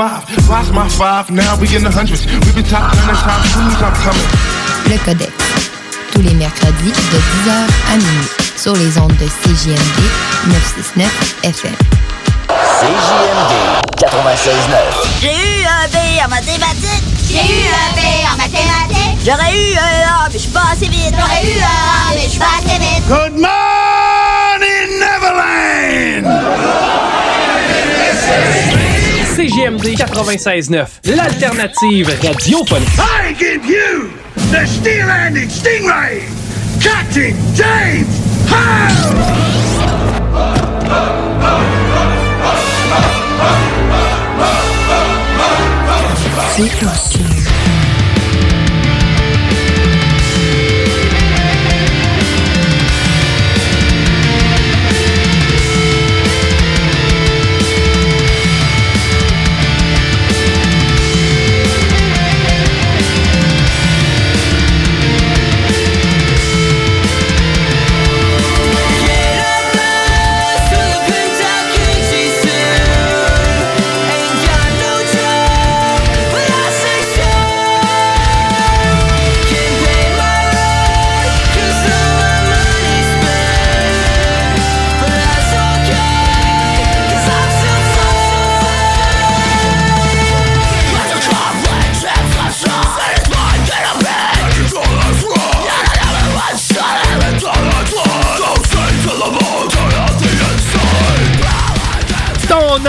five. Lost my five, now we in the hundreds. We been top ten top twos, I'm coming. Le Codex. Tous les mercredis de 10h à minuit sur les ondes de CJMD 969 FM. CJMD 96.9. J'ai eu un B en mathématiques. J'ai eu un B en mathématiques. J'aurais eu un A, mais je suis pas assez vite. J'aurais eu un A, mais je suis pas assez vite. Good morning, Neverland! CGMD 96.9, l'alternative radiophonique. I give you the steel-handed stingray, Captain James Ton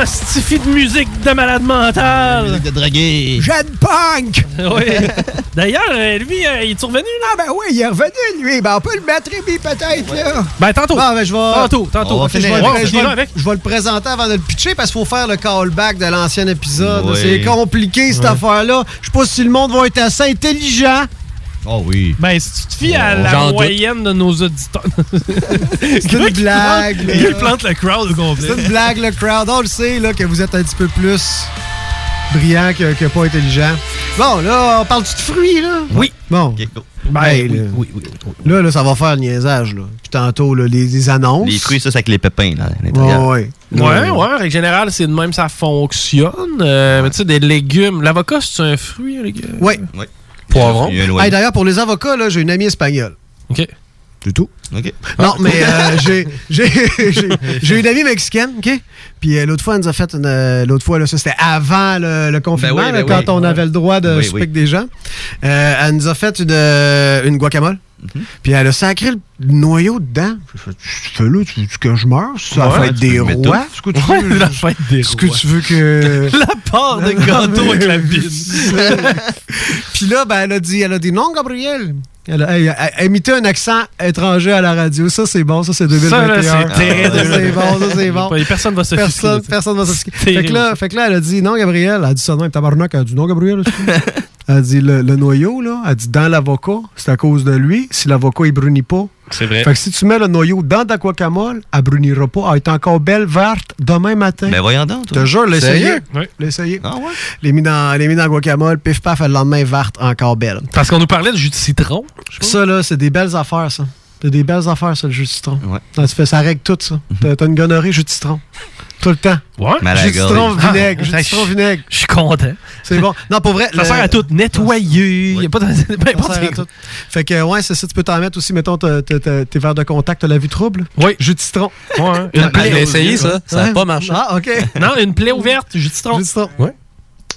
hostifie de musique de malade mental. de draguer. Jeune punk! Oui. D'ailleurs, euh, lui, euh, il est revenu, là? Ah ben oui, il est revenu, lui. Ben on peut le mettre, lui, peut-être, là. Ben, tantôt. Bon, ben je vais... Tantôt, tantôt. Je vais- le présenter avant de le pitcher parce qu'il faut faire le callback de l'ancien épisode. Oui. C'est compliqué, cette affaire-là. Je sais pas si le monde va être assez intelligent. Oh oui. Ben, si tu te fies à la doute. moyenne de nos auditeurs. C'est une blague. Il plante le crowd au complet. C'est une blague, le crowd. On le sait, là, que vous êtes un petit peu plus brillant que, que pas intelligent. Bon, là, on parle-tu de fruits, là? Oui. Bon. Ok, go. Ben, Hey, oui, là. oui, oui, oui. Là, là, ça va faire le niaisage, là. Puis tantôt, là, les, les annonces. Les fruits, ça, c'est avec les pépins, là, à l'intérieur. Ouais, ouais. Ouais, ouais, en règle générale, c'est de même ça fonctionne. Euh, Mais tu sais, des légumes. L'avocat, c'est un fruit, les gars? Ouais. Ouais. Poivron. Il y a un noyau. Hey, D'ailleurs, pour les avocats, là, j'ai une amie espagnole. OK. C'est tout? OK. Non, mais euh, j'ai j'ai- j'ai- j'ai une amie mexicaine, OK? Puis euh, l'autre fois, elle nous a fait une. euh, l'autre fois, là, ça c'était avant le, le confinement, Ben oui, là, ben quand oui. on avait le droit de Oui, souper oui. avec des gens. Euh, elle nous a fait une, une guacamole. Puis elle a sacré le noyau dedans. Tu fais là, tu veux que je meure? C'est la Ouais, fête tu des rois? Ce que tu Ouais, veux? la fête des Est-ce que tu veux que. La part de gâteau avec la bise. Puis là, ben, elle a dit, elle a dit non, Gabriel. Elle a, elle a- elle a imité un accent étranger à la radio. Ça, c'est bon. Ça, c'est 2021. Ça, c'est Ça, bon. Ça, c'est bon. Personne va se Personne, personne va. C'est Fait que, là, ça. fait que là, elle a dit non, Gabriel. Elle a dit ça même. Tabarnak, elle a dit non, Gabriel. elle a dit le, le noyau, là. Elle a dit dans l'avocat, c'est à cause de lui. Si l'avocat, il brunit pas. C'est vrai. Fait que si tu mets le noyau dans ta guacamole, elle brunira pas. Elle est encore belle, verte, demain matin. Ben voyons donc, Je toi. te jure, l'essayer. Oui. L'essayer. Ah ouais? Les mis dans, les mis dans la guacamole, pif paf, le lendemain, verte, encore belle. Parce qu'on nous parlait de jus de citron. Ça, là, c'est des belles affaires, ça. C'est des belles affaires, ça, le jus de citron. Ouais. Ça, ça règle tout, ça. T'as- T'as une gonorrhée, jus de citron. Tout le temps. Ouais. La de citron gorge. vinaigre. De Ah, citron vinaigre. Je suis content. C'est bon. Non, pour vrai. Ça le- sert à tout. Nettoyer. Il y a pas de. peu Ça importe sert à c'est- tout. Fait que, ouais, c'est ça. Tu peux t'en mettre aussi, mettons, tes verres de contact, t'as la vue trouble. Oui. Jus de citron. Ouais. Une l'ai plaie. essayé, ça. Ça n'a Ouais. pas marché. Ah, OK. Non, une plaie ouverte, jus de citron. Jus de citron. Ouais.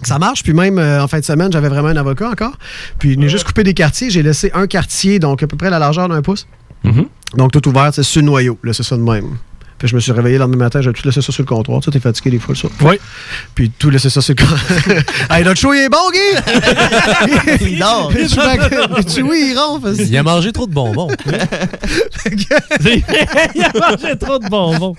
Ça marche, puis même euh, en fin de semaine, j'avais vraiment un avocat encore. Puis j'ai juste coupé des quartiers, j'ai laissé un quartier, donc à peu près la largeur d'un pouce. Mhm. Donc tout ouvert, c'est sur le noyau, là, c'est ça de même. Puis je me suis réveillé le lendemain matin, j'ai tout laissé ça sur le comptoir. Tu sais, t'es fatigué des fois, ça. Oui. Puis tout laissé ça sur le comptoir. hey, notre show, il est bon, Guy! il dort. Tu oui, il ronfle. Il a mangé trop de bonbons. Il a mangé trop de bonbons.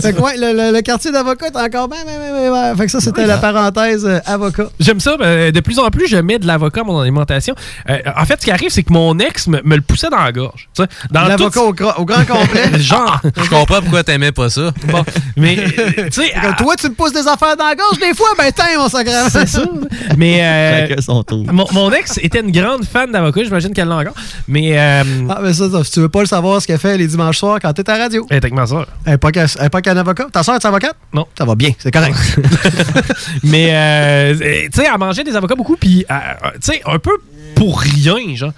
Fait que, ouais, le, le- le quartier d'avocat est encore bien, bien, bien, bien vert. Fait que ça, c'était la parenthèse euh, avocat. J'aime ça. ben, de plus en plus, je mets de l'avocat dans mon alimentation. Euh, en fait, ce qui arrive, c'est que mon ex me, me le poussait dans la gorge. Tu sais, Dans L'avocat tout- au, au grand complet. Genre. Je comprends pourquoi pourquoi t'aimais pas ça? Bon, mais, euh, tu sais... Comme toi, tu me pousses des affaires dans la gorge des fois, ben tiens, mon sacré. C'est ça. Mais euh, Chacun son tour. mon, mon ex était une grande fan d'avocat, j'imagine qu'elle l'a encore. Mais euh, Ah, mais ça, ça, si tu veux pas le savoir ce qu'elle fait les dimanches soirs quand t'es à la radio. elle est avec ma soeur. Elle n'est pas qu'un elle est pas qu'un avocat. Ta soeur est avocate? Non. Ça va bien, c'est correct. Mais, euh, tu sais, elle mangeait des avocats beaucoup, puis, euh, euh, tu sais, un peu pour rien, genre.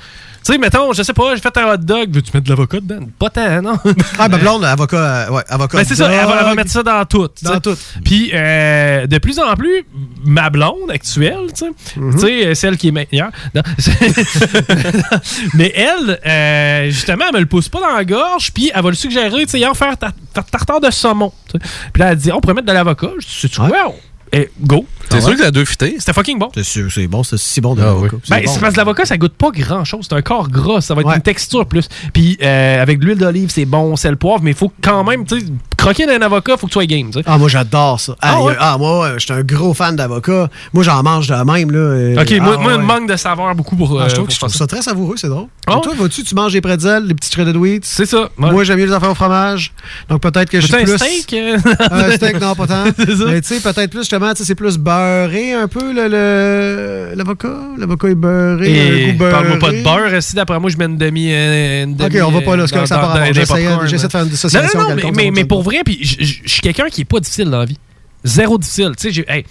Tu sais, mettons, je sais pas, j'ai fait un hot dog, veux-tu mettre de l'avocat dedans? Pas tant, non? ah, ma blonde, avocat, euh, ouais, avocat. Ben, c'est ça, elle va, elle va dog. mettre ça dans tout. tu Dans tout. Puis, euh, de plus en plus, ma blonde actuelle, tu sais, Mhm. tu euh, celle qui est meilleure, non, mais elle, euh, justement, elle me le pousse pas dans la gorge, puis elle va le suggérer, tu sais, hier, faire ta- ta- tartare de saumon. tu. Puis là, elle dit, on pourrait mettre de l'avocat. Je dis, c'est-tu Ouais. quoi? Et go. C'est sûr que ça a deux fité. C'était fucking bon. C'est sûr, c'est bon, c'est si bon de Ah, l'avocat. oui. Ben, bon. c'est parce que l'avocat, ça goûte pas grand chose. C'est un corps gras. Ça va être Ouais. une texture plus. Puis, euh, avec de l'huile d'olive, c'est bon, sel, poivre, mais il faut quand même, tu sais, croquer d'un avocat, faut que tu sois game. Ah, moi, j'adore ça. Ah, Ah, ouais? ah, moi, euh, je suis un gros fan d'avocat. Moi, j'en mange de même, là. euh, Ok, ah, moi, moi, ouais. il manque de saveur beaucoup pour. Ah, euh, je trouve, pour que je trouve faire ça très savoureux, c'est drôle. Ah, toi, vas-tu, tu manges des pretzels, les petits shredded wheat? C'est ça. ouais. Moi, j'aime mieux les affaires au fromage. Donc, peut-être que je suis plus... un steak? euh? Un steak, non, pas tant. C'est. Mais tu sais, peut-être plus, justement, tu sais, c'est plus beurré un peu, le- le- l'avocat? L'avocat est beurré, Et un goût beurré. parle-moi pas de beurre. Si d'après moi, je mets une demi. euh, une Ok, on va pas là, c'est euh, comme ça dans- par dans- rapport. dans les J'essayais popcorn, j'essaie de faire une Non, dissociation. non, non, mais, quelconque, mais, mais pour vrai, puis je suis quelqu'un qui est pas difficile dans la vie. Zéro difficile. Tu sais, hey,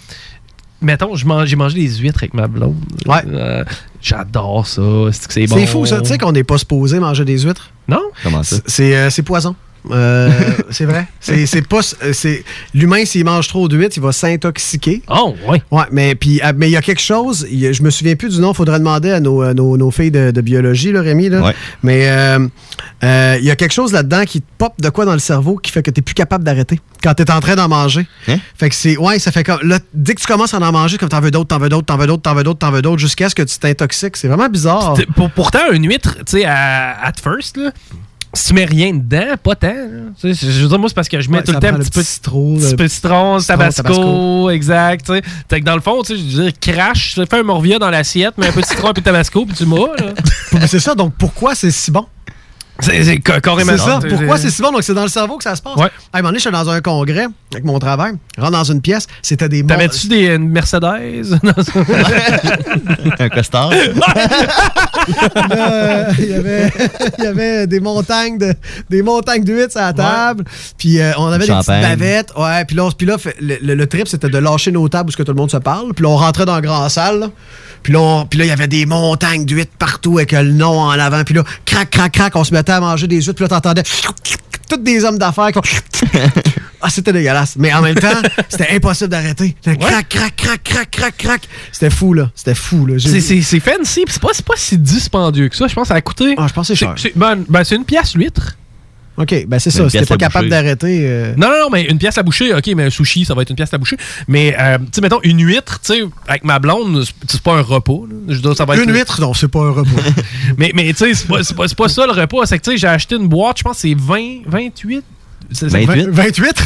mettons, je mange- j'ai mangé des huîtres avec ma blonde. Ouais. Euh, J'adore ça. C'est bon? C'est fou, ça. Tu sais qu'on n'est pas supposé manger des huîtres? Non? Comment ça? Euh, c'est poison. Euh, c'est vrai. C'est c'est pas. euh, c'est L'humain, s'il mange trop d'huîtres, il va s'intoxiquer. Oh, ouais. Ouais, mais puis ah, mais il y a quelque chose. il a- je me souviens plus du nom. Faudrait demander à nos, nos, nos filles de, de biologie, là, Rémi. Là. Ouais. Mais euh, euh, il y a quelque chose là-dedans qui te pop de quoi dans le cerveau qui fait que t'es plus capable d'arrêter quand t'es en train d'en manger. Hein? Fait que c'est ouais, ça fait comme là, dès que tu commences à en manger, comme t'en veux d'autres, t'en veux d'autres, t'en veux d'autres, t'en veux d'autres, t'en veux d'autres, jusqu'à ce que tu t'intoxiques. C'est vraiment bizarre. Pour- pourtant, une huître, tu sais, à at first, là, si tu mets rien dedans, pas tant. là. Tu sais, Je veux dire, moi, c'est parce que je mets Ouais, tout le temps un petit peu de citron, petit peu de citron, tabasco, tabasco. exact. tu sais. Fait que dans le fond, tu sais, je veux dire, crash, tu fais un morvia dans l'assiette, mets un peu de citron et puis de tabasco, puis tu m'as. c'est ça. Donc pourquoi c'est si bon? C'est c'est ca- carrément C'est ça. Pourquoi c'est si bon? Donc, c'est dans le cerveau que ça se passe. Ouais. À un moment donné, j'étais dans un congrès avec mon travail. Je rentre dans une pièce. C'était des mon- T'avais-tu des une Mercedes? Un costard? Euh, il, y avait, il y avait des montagnes de des montagnes d'huîtres à la table. Puis euh, on avait des petites bavettes. Ouais, puis là, puis là fait- le, le- le trip, c'était de lâcher nos tables où ce que tout le monde se parle. Puis là, on rentrait dans la grande salle. puis là, il y avait des montagnes d'huîtres partout avec le nom en avant. Puis là, crac, crac, crac, on se mettait à manger des huîtres. Puis là, t'entendais tous des hommes d'affaires qui ont- Ah, c'était dégueulasse. Mais en même temps, c'était impossible d'arrêter. Crac, crac, crac, crac, crac, crac. C'était fou, là. C'était fou, là. C'est- C'est c'est fancy, puis c'est pas, c'est pas si dispendieux que ça. Je pense que ça a coûté. Ah, je pense que c'est cher. c'est- ben, ben, c'est une pièce l'huître. OK, ben c'est ça. Si t'es pas capable d'arrêter. euh, Non, non, non, mais une pièce à boucher, ok, mais un sushi, ça va être une pièce à boucher. Mais, euh, tu sais, mettons, une huître, tu sais, avec ma blonde, c'est- pas un repas. là. Je veux dire, ça va être Une huître, non, c'est pas un repas. Mais, mais tu sais, c'est pas, ça le repas. C'est que, tu sais, j'ai acheté une boîte, je pense que c'est 20, 28. C'est- c'est 28? 28?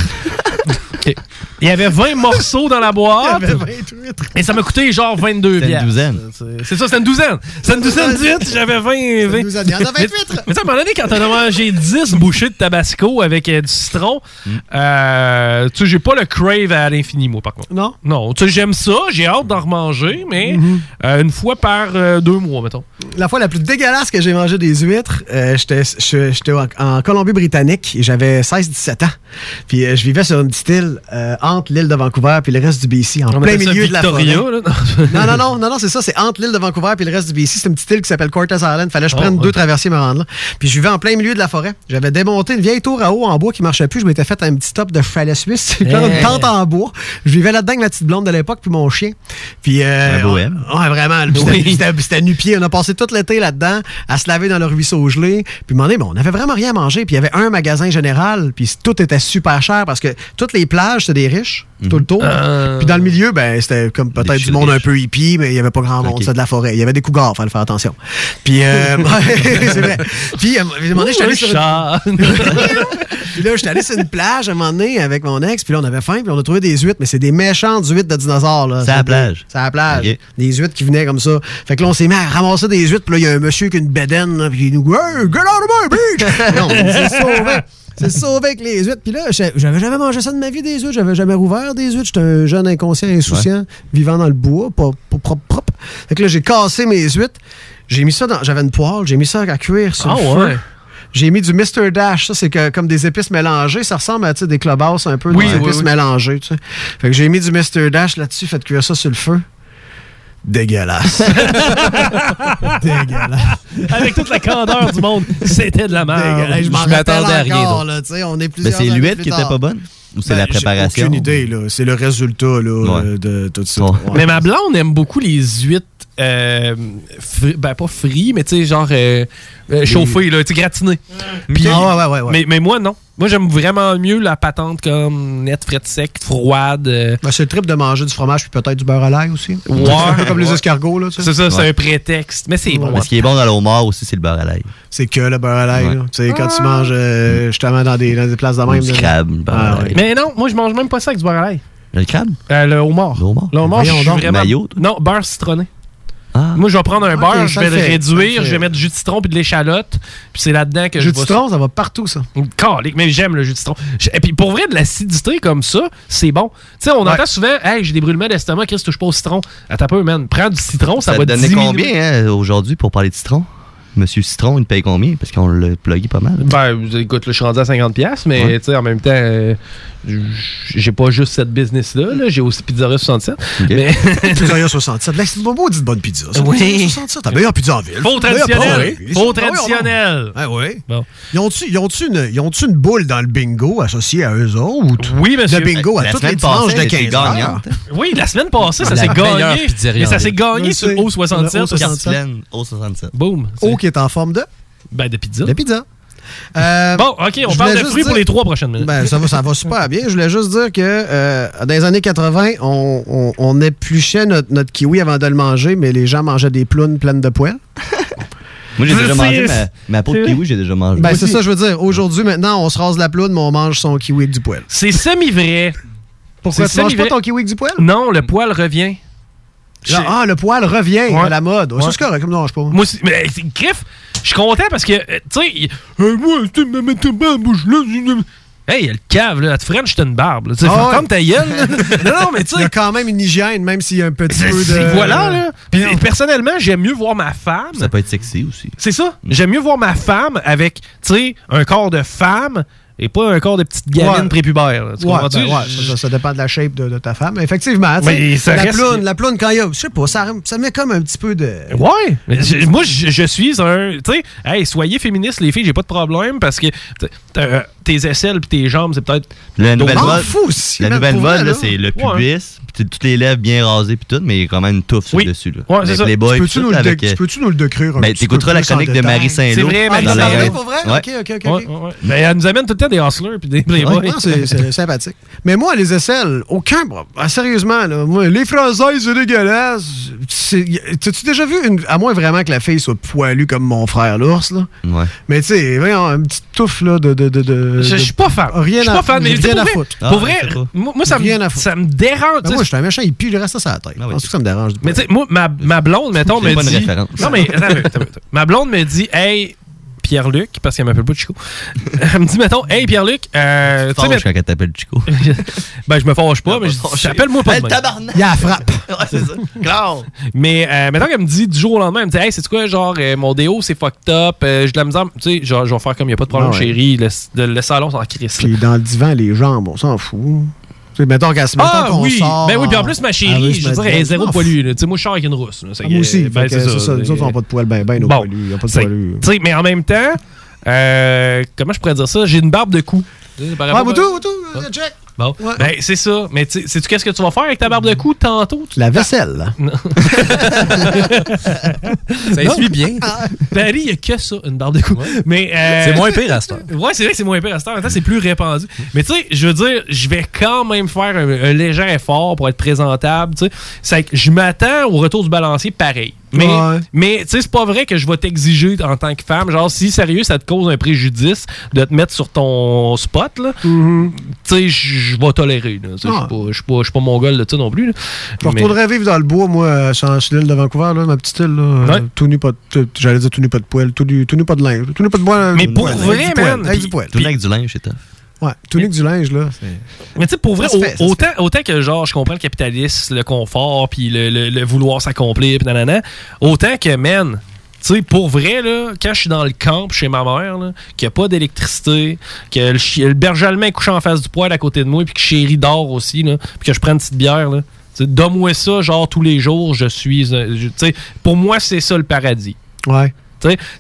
Ok. Il y avait 20 morceaux dans la boîte. Il y avait 28. Et ça m'a coûté genre 22 C'était une douzaine. C'est- ça, c'est une douzaine. C'est une douzaine d'huîtres, j'avais 20. 20. douzaine. Il y en a 28. Mais, mais tu sais, à un moment donné, quand t'en as mangé 10 bouchées de tabasco avec euh, du citron, Mm. euh, tu sais, j'ai pas le crave à l'infini, moi, par contre. Non? Non, tu sais, j'aime ça, j'ai hâte d'en remanger, mais Mm-hmm. euh, une fois par euh, deux mois, mettons. La fois la plus dégueulasse que j'ai mangé des huîtres, euh, j'étais je- j'étais en, en Colombie-Britannique et j'avais 16-17 ans. Puis euh, je vivais sur une petite île euh, entre l'île de Vancouver puis le reste du BC, en On plein milieu de la forêt. Là. Non, non, non, non, non, c'est ça, c'est entre l'île de Vancouver puis le reste du BC. C'est une petite île qui s'appelle Cortes Island. Fallait que je Oh, prenne deux traversiers me rendre là. Puis je vivais en plein milieu de la forêt. J'avais démonté une vieille tour à eau en bois qui marchait plus. Je m'étais fait un petit top de chalet suisse. Fait une Hey. tente en bois. Je vivais là-dedans avec la petite blonde de l'époque puis mon chien. Puis euh, Un bohème. Ouais, vraiment. C'était- Oui. C'était c'était nu-pied. On a passé tout l'été là-dedans à se laver dans le ruisseau gelé. Puis donné, bon, on avait vraiment rien à manger. Puis il y avait un magasin général. Puis tout était super cher parce que toutes les plages, c'était des riches. Tout le tour. Euh. Puis dans le milieu, ben, c'était comme peut-être du monde un peu hippie, mais il y avait pas grand monde. Ok. C'était de la forêt. Il y avait des cougars, fallait faire attention. Puis, euh, c'est vrai. Puis, à un moment donné, j'étais sur une- puis là, j'étais allé sur une plage un moment donné avec mon ex, puis là, on avait faim, puis on a trouvé des huîtres, mais c'est des méchantes huîtres de dinosaures. là. C'est à la plage. C'est à la plage. Des huîtres qui venaient comme ça. Fait que là, on s'est mis à ramasser des huîtres, puis là, il y a un monsieur qui a une bédaine, là, puis il nous dit Hey, get out of my beach! On s'est. C'est sauvé avec les huîtres. Puis là, j'avais jamais mangé ça de ma vie, des huîtres. J'avais jamais rouvert des huîtres. J'étais un jeune inconscient insouciant, vivant dans le bois, pas, pas propre, propre. Fait que là, j'ai cassé mes huîtres. J'ai mis ça dans. J'avais une poêle, j'ai mis ça à cuire sur Ah le feu. ouais. J'ai mis du Mr. Dash. Ça, c'est comme des épices mélangées. Ça ressemble à des clubhouse un peu, Oui, des oui, épices oui. mélangées. Fait que j'ai mis du Mr. Dash là-dessus, fait cuire ça sur le feu. Dégueulasse. Dégueulasse. Avec toute la candeur du monde, c'était de la merde. Je m'attendais à rien encore, là, tu sais, on est Mais plusieurs c'est années l'huître plus qui était pas bonne? Ou c'est Ben, la j'ai préparation? aucune idée, là. C'est le résultat, là, Ouais. de tout ça. Ouais. Mais ma blonde aime beaucoup les huîtres. Euh, fri- ben pas frites, mais tu sais, genre euh, euh, chauffées, là, tu. Puis- Ah, ouais, ouais, ouais, ouais. Mais, mais moi, non. Moi, j'aime vraiment mieux la patente comme nette, frette sec, froide. euh, Ben, c'est le trip de manger du fromage puis peut-être du beurre à l'ail aussi. Ouais. Un peu comme les escargots, là. C'est ça, c'est un prétexte. Mais c'est bon. Mais ce qui est bon dans le homard aussi, c'est le beurre à l'ail. C'est que le beurre à l'ail. Tu sais, quand tu manges euh, justement dans des, dans des places de même. Du là. crabe, le beurre Ah, à l'ail. Mais non, moi, je mange même pas ça avec du beurre à l'ail. Le crabe? Euh, le homard. Le homard? Le homard, je suis vraiment... Maillot? Non, beurre citronné. Ah. Moi, je vais prendre un beurre, je vais le fait, réduire, je vais mettre du jus de citron puis de l'échalote. Puis c'est là-dedans que Jus je de vais... citron, ça va partout, ça. Calique, mais j'aime le jus de citron. Et puis pour vrai, de l'acidité comme ça, c'est bon. Tu sais, on entend souvent, hey, j'ai des brûlements d'estomac, Chris, touche pas au citron. Attends un peu, man. Prends du citron, ça, Ça va te donnait diminuer. combien hein, aujourd'hui pour parler de citron? Monsieur Citron, il te paye combien? Parce qu'on l'a plugué pas mal. Ben, écoute, là, je suis rendu à 50$, piastres, mais Ouais. tu sais, en même temps, euh, j'ai pas juste cette business-là. là. J'ai aussi Pizzeria 67. Ok. Mais Pizzeria 67. Là, c'est une maudite bonne pizza. ça. Oui. Pizzeria 67. La meilleure pizza en ville. faux traditionnel. Ah. Faux oui, traditionnel. Ah oui. Bon. Ils ont-tu ils ont-tu une, ils ont-tu une boule dans le bingo associée à eux autres? Oui, monsieur. Le bingo à La toutes les semaine dimanches passée, de elle était 15 heures. gagnante. Oui, la semaine passée, ça La s'est meilleure gagné. Mais ça s'est gagné sur sais. le O67. Le O67. Cartilène au 67. Boom. Qui est en forme de, Ben, de pizza. de pizza. Euh, Bon, OK, on parle de fruits pour les trois prochaines minutes. Ben, ça va, ça va super bien. Je voulais juste dire que euh, dans les années 80, on, on, on épluchait notre, notre kiwi avant de le manger, mais les gens mangeaient des plounes pleines de poils. Moi, j'ai déjà mangé ma, ma peau de kiwi, j'ai déjà mangé. Ben, c'est ça, je veux dire. Aujourd'hui, maintenant, on se rase la ploune, mais on mange son kiwi avec du poil. C'est semi-vrai. Pourquoi tu manges pas ton kiwi avec du poil? Non, le poil revient. Genre, ah, le poil revient Ouais. à la mode. Ouais. Ça, c'est correct, comme non, je pas. Moi aussi. Mais c'est griffe. Je suis content parce que, euh, tu sais, euh, moi, tu me mets ta barbe, bouche là. Hey, le cave, là. Tu French, t'as une barbe. là. Tu sais, Ah ouais. ferme ta gueule. là. non, non, mais tu Il y a sais. quand même une hygiène, même s'il y a un petit peu de. Voilà, là. Puis personnellement, j'aime mieux voir ma femme. Ça peut être sexy aussi. C'est ça. J'aime mieux voir ma femme avec, tu sais, un corps de femme et pas un corps de petite gamine Ouais. prépubère. là. Tu Ouais, comprends-tu? ben ouais, ça, dépend de la shape de, de ta femme. Effectivement, Mais ça la, reste- ploune, la ploune, quand il y a. Je sais pas, ça, ça met comme un petit peu de. Ouais. Mais moi, je, je suis un. Tu sais, hey, soyez féministes, les filles, j'ai pas de problème parce que t'as- tes aisselles puis tes jambes, c'est peut-être. La nouvelle mode, la nouvelle mode, vrai, là, là. c'est le pubis, puis toutes les lèvres bien rasées puis tout, mais il y a quand même une touffe sur Oui. le dessus. Là. Ouais, c'est Avec ça. les boys, Tu peux-tu nous, euh, tu peux-tu nous le décrire un Ben, petit t'écouteras peu la chronique de détail? Marie Saint-Lô. C'est vrai, Marie Saint-Lô. pour vrai? Ouais. Ok, ok, ok. Ouais. Mais elle nous amène tout le temps des hustlers puis des playboys. C'est c'est sympathique. Mais moi, les aisselles, aucun. ah, sérieusement, là, moi, les Françaises, c'est dégueulasse. T'as-tu déjà vu, une, à moins vraiment que la fille soit poilue comme mon frère l'ours, là? Ouais. Mais tu sais, voyons, une petite touffe, là, de. De, Je je suis pas fan. Rien Je suis à- pas fan, mais rien à pour vrai, foutre. Ah, pour je vrai, moi, ça, Rien à me, foutre. ça me dérange. Ben, moi, je suis un méchant, il pue le reste de sa tête. Ah oui. Penses-tu que ça me dérange? mais tu sais, moi, ma, ma blonde, mettons, C'est me dit. référence. Non, mais ma blonde me dit, hey, Pierre-Luc, parce qu'elle m'appelle pas Chico. Elle me dit, mettons, hey, Pierre-Luc, euh, tu sais, quand elle t'appelle Chico. ben, je me fâche pas, mais je fâché. appelle-moi pas tabarnak! Il y a la frappe. Ouais, c'est ça. Claro! Mais euh, mettons qu'elle me dit du jour au lendemain, elle me dit Hey, c'est quoi, genre, euh, mon déo, c'est fucked up, euh, j'ai de la misère. Tu sais, genre, je vais faire comme il n'y a pas de problème, Ah ouais. chérie, le, le- le salon, c'est en crise. là. Puis dans le divan, les jambes, on s'en fout. Tu sais, mettons qu'elle se mettons Ah qu'on oui! sort. Ben oui, puis en plus, ma chérie, se je veux mettre dire, elle est bien. zéro Ah, poilue. là. Tu sais, moi, je sors avec une rousse. là. Ah, moi aussi. Ben, c'est ça. Nous autres, on n'a pas de poils ben ben, nos Bon. poilus. Il n'y a pas de poilus. Tu sais, mais en même temps, euh, comment je pourrais dire ça? J'ai une barbe de cou. Tu sais, par Ouais, Moutou, Moutou, euh, check. Bon. Ouais. Ben, c'est ça. Mais tu sais, sais-tu qu'est-ce que tu vas faire avec ta barbe de cou tantôt? Tu- La vaisselle. Ça essuie bien. Paris, il n'y a que ça, une barbe de cou. Mais, euh, C'est moins pire à cette heure. Ouais, c'est vrai que c'est moins pire à cette heure. C'est plus répandu. Mais tu sais, je veux dire, je vais quand même faire un, un léger effort pour être présentable. Tu sais, c'est que je m'attends au retour du balancier pareil. Mais, Ouais. mais tu sais, c'est pas vrai que je vais t'exiger en tant que femme. Genre, si sérieux, ça te cause un préjudice de te mettre sur ton spot, là, tu sais, je vais tolérer. Je suis Ah. pas- je suis pas, pas mon gars de ça non plus. Je Mais- retournerais vivre dans le bois, moi, euh, sur l'île de Vancouver, là, ma petite île. Là, euh, Ouais. tout nu, pas de- tout- J'allais dire tout nu, pas de poêle. Tout nu, tout nu, pas de linge. Tout nu, pas de poêle. Mais pour ouais, avec vrai, man, Avec du poêle. Tout avec du linge, c'est tough. Ouais, tout du linge, là. Mais tu sais, pour vrai, fait, autant, autant que genre, je comprends le capitalisme, le confort, puis le, le- le vouloir s'accomplir, puis nanana, autant que, man, tu sais, pour vrai, là, quand je suis dans le camp chez ma mère, là, qu'il n'y a pas d'électricité, que le, berger allemand est couché en face du poêle à côté de moi, puis que chéri dort aussi, là, puis que je prends une petite bière, là, tu sais, donne-moi ça, genre, tous les jours, je suis. euh, tu sais, pour moi, c'est ça le paradis. Ouais.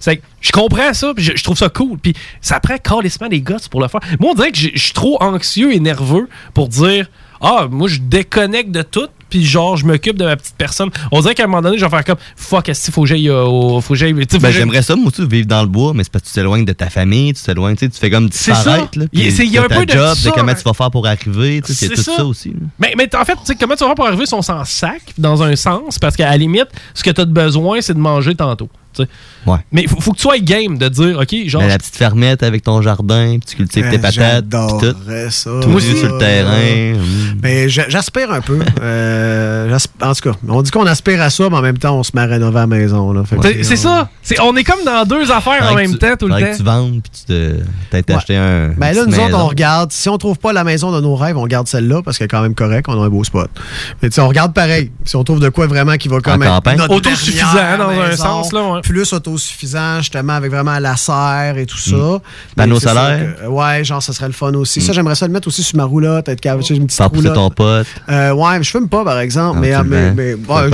C'est je comprends ça, puis je, je trouve ça cool. Puis ça prend carrément des gosses pour le faire. Moi, on dirait que je suis trop anxieux et nerveux pour dire Ah, moi, je déconnecte de tout, puis genre, je m'occupe de ma petite personne. On dirait qu'à un moment donné, je vais faire comme Fuck, est-ce qu'il faut que j'aille euh, au. Faut que j'aille. Ben, j'aimerais ça, moi aussi, vivre dans le bois, mais c'est parce que tu t'éloignes de ta famille, tu t'éloignes, tu fais comme C'est ça. disparaître. Il y a- un peu de job, ça, de comment tu vas faire pour arriver, c'est tout ça. ça, aussi. là. Mais, mais en fait, tu sais, comment tu vas faire pour arriver si on s'en sac, dans un sens, parce qu'à la limite, ce que tu as de besoin, c'est de manger tantôt. Ouais. Mais faut, faut que tu sois game de dire, OK, genre. Mais la petite fermette avec ton jardin, puis tu cultives tes patates. J'adorerais ça. Tout Moi aussi. sur le terrain. Mais j'a- j'aspire un peu. Euh, en tout cas, on dit qu'on aspire à ça, mais en même temps, on se met à rénover à la maison. là. C'est on- ça. On est comme dans deux affaires en même tu- temps tout le faudrait que temps. tu vendes, puis tu te- Ouais. acheté un. Ben là, nous autres, on regarde. Si on trouve pas la maison de nos rêves, on garde celle-là parce qu'elle est quand même correcte. On a un beau spot. Mais tu sais, on regarde pareil. Si on trouve de quoi vraiment qui va quand En même. Autosuffisant, dernière dans un sens, là, ouais. Plus autosuffisant, justement, avec vraiment la serre et tout ça. Mm. Mais Panneau ça solaire? que- ouais, genre, ça serait le fun aussi. Ça, j'aimerais ça le mettre aussi sur ma roulotte, être capable, sais, une petite roulotte. ton pote. Euh, ouais, mais je fume pas, par exemple. Mais, tu ah, le mais, mais- ouais,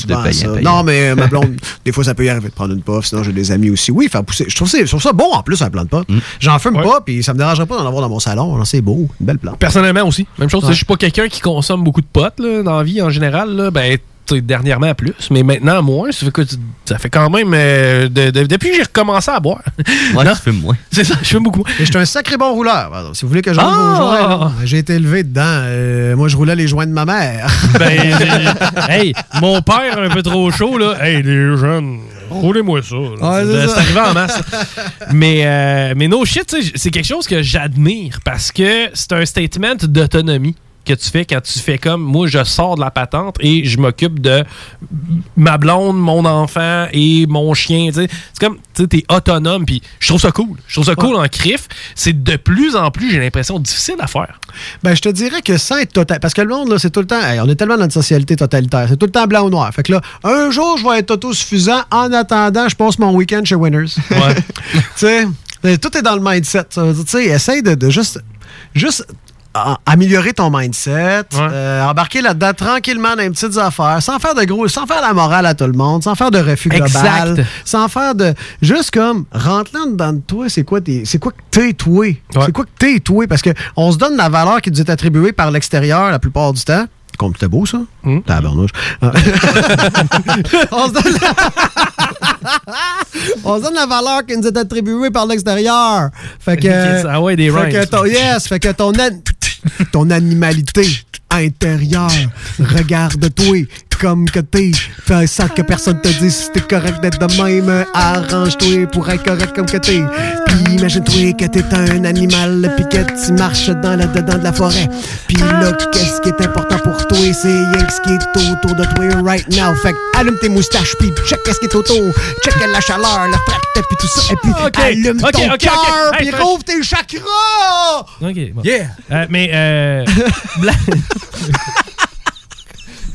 tu de ça. Non, mais euh, ma blonde, des fois, ça peut y arriver de prendre une puff. Sinon, j'ai des amis aussi. Oui, faire pousser. Je trouve, ça- je trouve ça bon en plus, un plant de pot. Mm. J'en fume Ouais. pas, puis ça me dérangerait pas d'en avoir dans mon salon. C'est beau, une belle plante. Personnellement aussi. Même chose. Ouais. Je suis pas quelqu'un qui consomme beaucoup de potes là, dans la vie en général. Là. Ben, dernièrement plus, mais maintenant moins. Ça fait, que, ça fait quand même. euh, de- de- depuis que j'ai recommencé à boire. Moi, tu fumes moins. C'est ça, je fume beaucoup. Et je suis un sacré bon rouleur. pardon. Si vous voulez que je roule Ah! là, j'ai été élevé dedans. Euh, moi, je roulais les joints de ma mère. Ben, hey, mon père un peu trop chaud, là. Hey, les jeunes, roulez-moi ça. c'est Ben, arrivé en masse. mais, euh, mais no shit, c'est quelque chose que j'admire parce que c'est un statement d'autonomie que tu fais quand tu fais comme moi je sors de la patente et je m'occupe de ma blonde, mon enfant et mon chien. C'est comme tu t'es autonome puis je trouve ça cool. Je trouve ça cool en crif, c'est de plus en plus j'ai l'impression difficile à faire. Ben, je te dirais que sans être total. Parce que le monde, là, c'est tout le temps. hey, on est tellement dans une socialité totalitaire. C'est tout le temps blanc ou noir. Fait que là, un jour, je vais être autosuffisant. En attendant, je passe mon week-end chez Winners. Ouais. tu sais, mais tout est dans le mindset. ça. Tu sais, essaye de, de juste. Juste améliorer ton mindset, euh, embarquer là-dedans tranquillement dans les petites affaires, sans faire de gros, sans faire la morale à tout le monde, sans faire de refus global, sans faire de, juste comme rentre là dedans de toi, c'est quoi tes, c'est quoi que t'es toi, c'est quoi que t'es toi, parce que on se donne la valeur qui nous est attribuée par l'extérieur la plupart du temps. Comme c'était beau ça, tabarnouche. Ah. on se donne on se donne la valeur qui nous est attribuée par l'extérieur. Fait que. Ah ouais, des fait que ton, yes, fait que ton, an- ton animalité intérieure, regarde-toi comme que t'es. Fais ça que personne te dise si t'es correct d'être de même. Arrange-toi pour être correct comme que t'es. Puis imagine-toi que t'es un animal, puis que tu marches dans le dedans de la forêt. Puis là, qu'est-ce qui est important pour toi? C'est rien que ce qui est autour de toi right now. Fait que allume tes moustaches, puis check qu'est-ce qui est autour. Check la chaleur, le fret, puis tout ça. Et puis allume ton ok, ok. cœur, puis rouvre tes chakras! OK. bon. Yeah! Euh, mais, euh,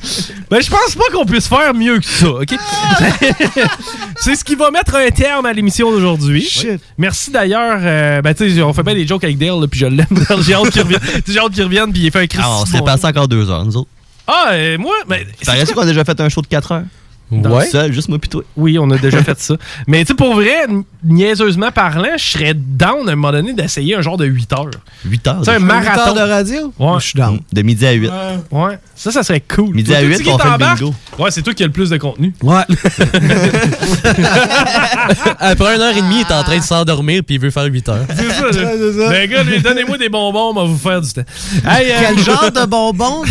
bla- ben, je pense pas qu'on puisse faire mieux que ça, OK? C'est ce qui va mettre un terme à l'émission d'aujourd'hui. Merci d'ailleurs. euh, ben, tu sais, on fait bien des jokes avec Dale, là, puis je l'aime. J'ai hâte qu'il revienne. J'ai hâte qu'il revienne, puis il fait un cri. Ah, on s'est passé encore deux heures, nous autres. Ah, euh, moi, ben, c'est Paraît qu'on a déjà fait un show de 4 heures? Ouais. Seul, juste moi pis toi. Oui, on a déjà fait ça. Mais tu sais, pour vrai, niaiseusement parlant, je serais down à un moment donné d'essayer un genre de 8 heures. 8 heures. Tu sais, un marathon. de radio? Ouais. Je suis down. De midi à 8. Ouais, ça, ça serait cool. Midi à Toi, 8, tu on fait le bingo. Ouais, c'est toi qui as le plus de contenu. Ouais. Après une heure et demie, il est en train de s'endormir puis il veut faire 8 heures. C'est ça, là. Le gars, lui, donnez-moi des bonbons, on va vous faire du temps. Hey, euh, Quel genre de bonbons?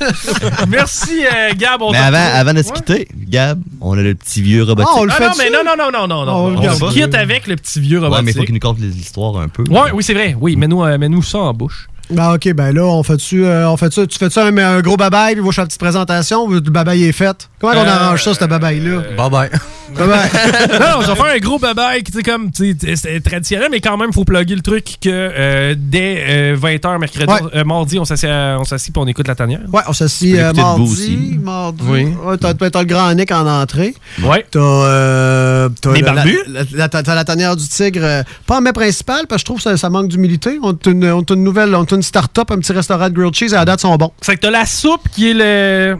Merci, euh, Gab. On Mais avant, avant de se quitter, Gab, on a le petit vieux robotique. Ah, on le Ah fait non, mais dessus? non, non, non, non, non, On non. On quitte avec le petit vieux ouais, robotique. mais il faut qu'il nous conte l'histoire un peu. Ouais, oui, c'est vrai. Oui, mets-nous euh, mets-nous ça en bouche. Ben ok, ben là, on fait-tu, euh, on fait ça, tu fais-tu un, un gros babaye, puis moi je fais une petite présentation, le babaye est fait? Comment on Euh, arrange ça, ce babaye-là? Bye bye. Non, non, je vais faire un gros babaille, tu sais, comme, tu sais, c'est traditionnel, mais quand même, il faut plugger le truc que euh, dès 20h mercredi, Ouais. euh, mardi, on s'assied on s'assied puis on écoute la tanière. Ouais, on s'assit euh, mardi, aussi. mardi. Oui. Ouais, t'as, t'as le grand Nick en entrée. Ouais. T'as, euh, t'as Les la- barbus? La, la- la tanière du tigre, euh, pas en mai principal, parce que je trouve que ça, ça manque d'humilité. On a une, on a une nouvelle, on a une start-up, un petit restaurant de grilled cheese, à la date, sont bons. C'est que t'as la soupe qui est le.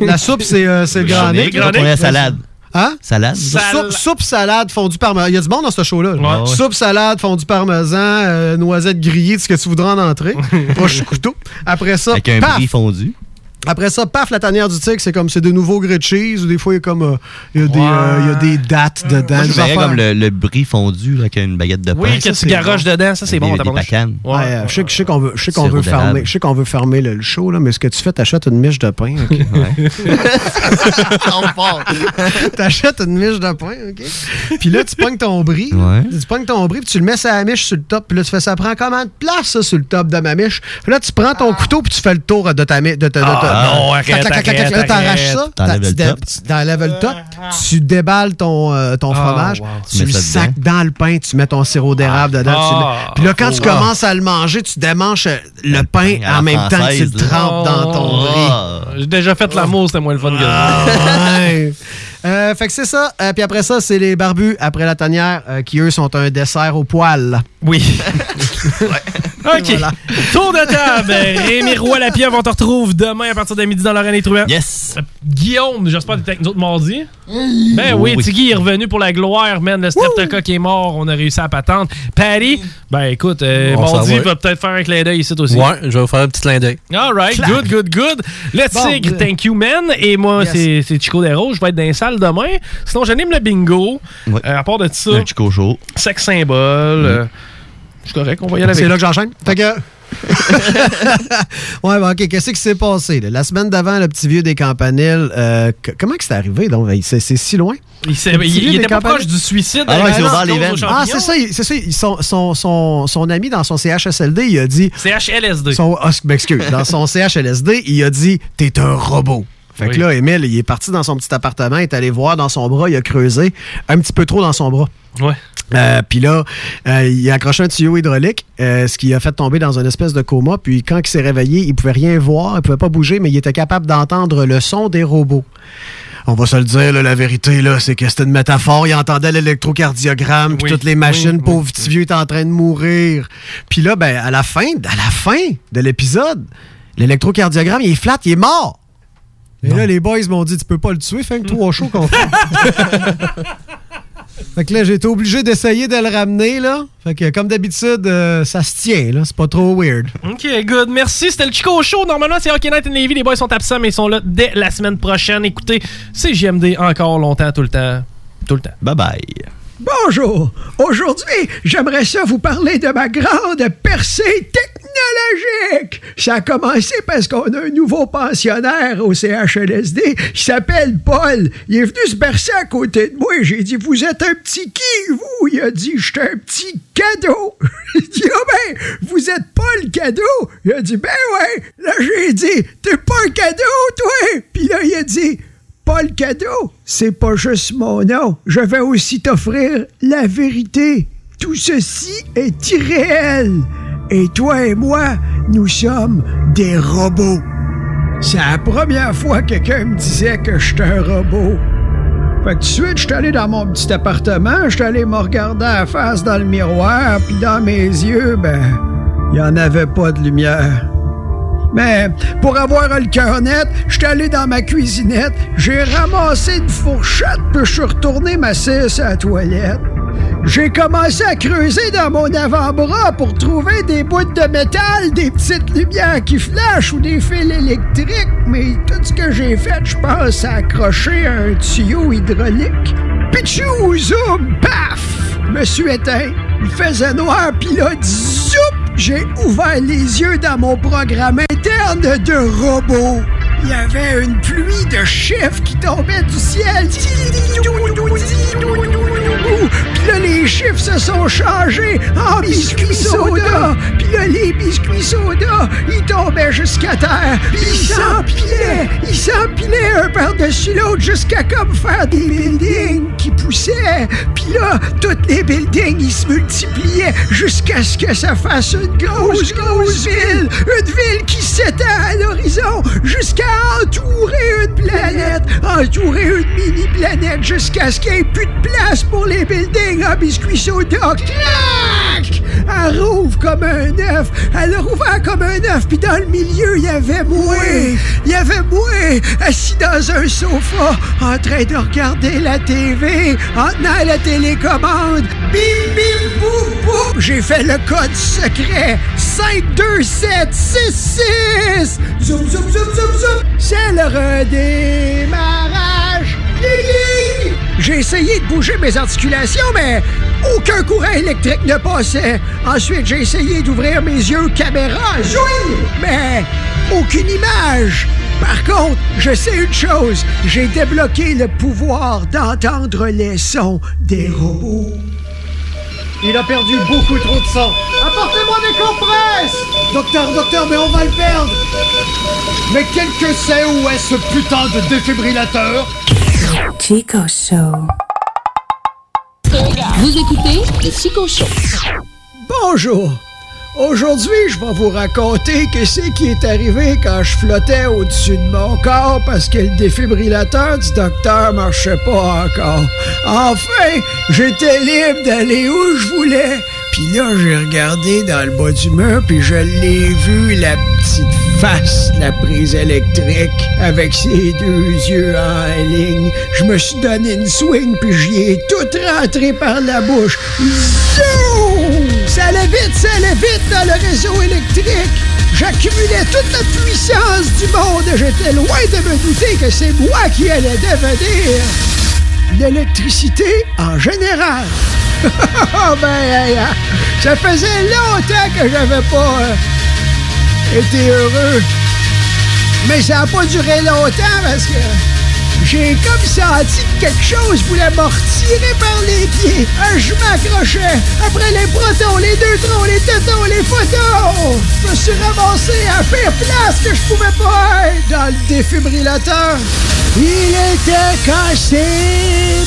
La soupe, c'est, euh, c'est le grand Nick, est à salade. Hein? Salade? Sa- Soupe, soupe, salade, fondue parmesan. Il y a du monde dans ce show-là. Ouais. ouais. Soupe, salade, fondue parmesan, euh, noisettes grillées, ce que tu voudras en entrée. Proche couteau. Après ça, Avec un paf! brie fondu. Après ça, paf, la tanière du tigre, c'est comme c'est de nouveaux grilled cheese ou des fois il y a comme euh, il y a des Ouais. euh, il y a des dates dedans. Moi, je verrais comme le, le brie fondu là, avec une baguette de pain. Oui, que ça, tu c'est garoches bon. dedans, ça c'est bon, des- t'as des pacanes. Ouais. Ouais, euh, je sais que- je sais qu'on veut, je sais qu'on veut fermer, je sais qu'on veut fermer le, le show là, mais ce que tu fais, t'achètes une miche de pain. ok? T'achètes une miche de pain, ok? Puis là, tu pognes ton brie. Ouais. Tu pognes ton brie, puis tu le mets sur la miche sur le top. Puis là, tu fais ça prend combien de place, ça, sur le top de ma miche? Puis là, tu prends ton couteau, puis tu fais le tour de ta miche. De ta, de ta- Ah, non, arrête, arrête, Là, t'arraches ça. T'enlèves tu le top. Tu le top. Tu déballes ton, euh, ton Ah, fromage. wow. Tu, le sacs dans le pain. Tu mets ton sirop d'érable dedans. Ah. Puis là, quand tu Ah. commences à le manger, tu démanges euh, le pain en même temps que tu le trempes dans ton riz. Ah. J'ai déjà fait l'amour, c'était moins le fun que ça. Ah, ouais. Euh, fait que c'est ça. Euh, puis après ça, c'est les barbus après la tanière euh, qui, eux, sont un dessert au poil. Oui. OK. Voilà. Tour de table. Rémi Roy Lapierre, on te retrouve demain à partir de midi dans l'Arène des Truands. Yes! Euh, Guillaume, j'espère que t'es avec nous autres mardi. Ben oui, Oui. Tiggy est revenu pour la gloire, man. Le streptocoque est mort, on a réussi à patente. Patty, ben écoute, euh, mardi, va. peut-être faire un clin d'œil ici aussi. Ouais, je vais vous faire un petit clin d'œil. All right, good, good, good. Le Bon, tigre, euh, thank you, man. Et moi, Yes. c'est Chico Desroses. Je vais être dans les salles demain. Sinon, j'anime le bingo. Euh, à part de ça, chico chaud. sex symbole. euh, c'est correct, on va y aller C'est là que j'enchaîne? Fait que. ouais, ben, OK. Qu'est-ce qui s'est passé? là? La semaine d'avant, le petit vieux des campaniles, euh, comment que c'est arrivé? donc? C'est c'est si loin? Il, était pas proche du suicide. Ah les veines. Ah, c'est ça. C'est ça. Son, son, son, son ami dans son CHSLD, il a dit. C'est HLSD. Son, ah, ben, excuse, dans son CHLSD, il a dit T'es un robot. Fait que Oui. là, Emile, il est parti dans son petit appartement, il est allé voir dans son bras, il a creusé un petit peu trop dans son bras. Ouais. Euh, puis là, euh, il a accroché un tuyau hydraulique, euh, ce qui a fait tomber dans une espèce de coma. Puis quand il s'est réveillé, il pouvait rien voir, il pouvait pas bouger, mais il était capable d'entendre le son des robots. On va se le dire, là, la vérité, là, c'est que c'était une métaphore. Il entendait l'électrocardiogramme, puis Oui, toutes les machines, oui, oui, pauvre petit vieux, est en train de mourir. Puis là, ben, à la fin, à la fin de l'épisode, l'électrocardiogramme, il est flat, il est mort. Et là, les boys m'ont dit, tu peux pas le tuer, fais que trois shows qu'on fait. Fait que là, j'ai été obligé d'essayer de le ramener, là. Fait que, comme d'habitude, euh, ça se tient, là. C'est pas trop weird. OK, good. Merci. C'était le Chico Show. Normalement, c'est Hockey Night in Navy. Les boys sont absents, mais ils sont là dès la semaine prochaine. Écoutez, c'est JMD encore longtemps, tout le temps. Tout le temps. Bye bye. Bonjour. Aujourd'hui, j'aimerais ça vous parler de ma grande percée technologique. Ça a commencé parce qu'on a un nouveau pensionnaire au CHLSD. Il s'appelle Paul. Il est venu se bercer à côté de moi. J'ai dit, vous êtes un petit qui, vous? Il a dit, j'étais un petit cadeau. J'ai dit, ah ben, vous êtes pas le cadeau? Il a dit, ben ouais. Là, j'ai dit, t'es pas un cadeau, toi? Puis là, il a dit, pas le cadeau, c'est pas juste mon nom. Je vais aussi t'offrir la vérité. Tout ceci est irréel. Et toi et moi, nous sommes des robots. C'est la première fois que quelqu'un me disait que j'étais un robot. Fait que tout de suite, j'étais allé dans mon petit appartement, j'étais allé me regarder à face dans le miroir, puis dans mes yeux, ben, il y en avait pas de lumière. Mais pour avoir le cœur net, j'étais allé dans ma cuisinette, j'ai ramassé une fourchette, puis je suis retourné m'asseoir à la toilette. J'ai commencé à creuser dans mon avant-bras pour trouver des bouts de métal, des petites lumières qui flashent ou des fils électriques, mais tout ce que j'ai fait, je pense, c'est accrocher un tuyau hydraulique. Pichou, zoom, paf! Je me éteint. Il faisait noir, puis là, zoup! J'ai ouvert les yeux dans mon programme interne de robot. Il y avait une pluie de chiffres qui tombaient du ciel. Puis là, les chiffres se sont changés en biscuits soda. Puis là, les biscuits soda, ils tombaient jusqu'à terre. Puis ils s'empilaient. Ils s'empilaient un par-dessus l'autre jusqu'à comme faire des buildings qui poussaient. Puis là, tous les buildings, ils se multipliaient jusqu'à ce que ça fasse une grosse, grosse ville. Une ville qui s'étend à l'horizon jusqu'à entourer une planète. Entourer une mini-planète jusqu'à ce qu'il n'y ait plus de place pour les buildings en biscuits soda. Clac! Elle rouvre comme un œuf. Elle rouvre comme un œuf. Puis dans le milieu, il y avait moi. Il y avait moi assis dans un sofa en train de regarder la TV en tenant la télécommande. Bim, bim, boum, boum. J'ai fait le code secret. 5, 2, 7, 6, 6. Zoom, zoom, zoom, zoom, zoom. C'est le redémarrage. J'ai essayé de bouger mes articulations, mais aucun courant électrique ne passait. Ensuite, j'ai essayé d'ouvrir mes yeux caméra, zoom, mais aucune image. Par contre, je sais une chose, j'ai débloqué le pouvoir d'entendre les sons des robots. Il a perdu beaucoup trop de sang. Apportez-moi des compresses Docteur, docteur, mais on va le perdre Mais quel que c'est où est ce putain de défibrillateur? Chico Show. Vous écoutez le Chico Show. Bonjour. Aujourd'hui, je vais vous raconter qu'est-ce qui est arrivé quand je flottais au-dessus de mon corps parce que le défibrillateur du docteur marchait pas encore. Enfin, j'étais libre d'aller où je voulais. Puis là, j'ai regardé dans le bas du mur, puis je l'ai vu, la petite face de la prise électrique, avec ses deux yeux en ligne. Je me suis donné une swing, puis j'y ai tout rentré par la bouche. Zoom! Ça allait vite, ça allait vite dans le réseau électrique. J'accumulais toute la puissance du monde et j'étais loin de me douter que c'est moi qui allais devenir l'électricité en général. ben, hey, hein, ça faisait longtemps que j'avais pas euh, été heureux. Mais ça n'a pas duré longtemps parce que j'ai comme senti que quelque chose voulait me retirer par les pieds. Je m'accrochais après les protons, les neutrons, les tétons, les photons. Je me suis ramassé à faire place que je pouvais pas être dans le défibrillateur. Il était cassé,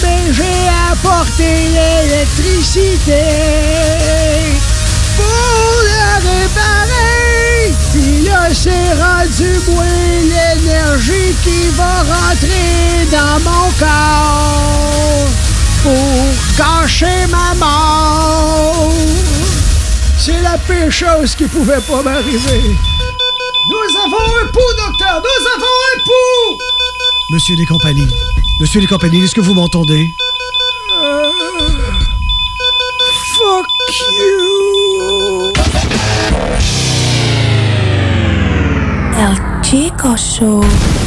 mais j'ai apporté l'électricité pour le réparer. C'est rendu moi l'énergie qui va rentrer dans mon corps pour gâcher ma mort. C'est la pire chose qui pouvait pas m'arriver. Nous avons un pouls, docteur! Nous avons un pouls! Monsieur les compagnies, monsieur les compagnies, est-ce que vous m'entendez? Euh, fuck you! El Chico Show.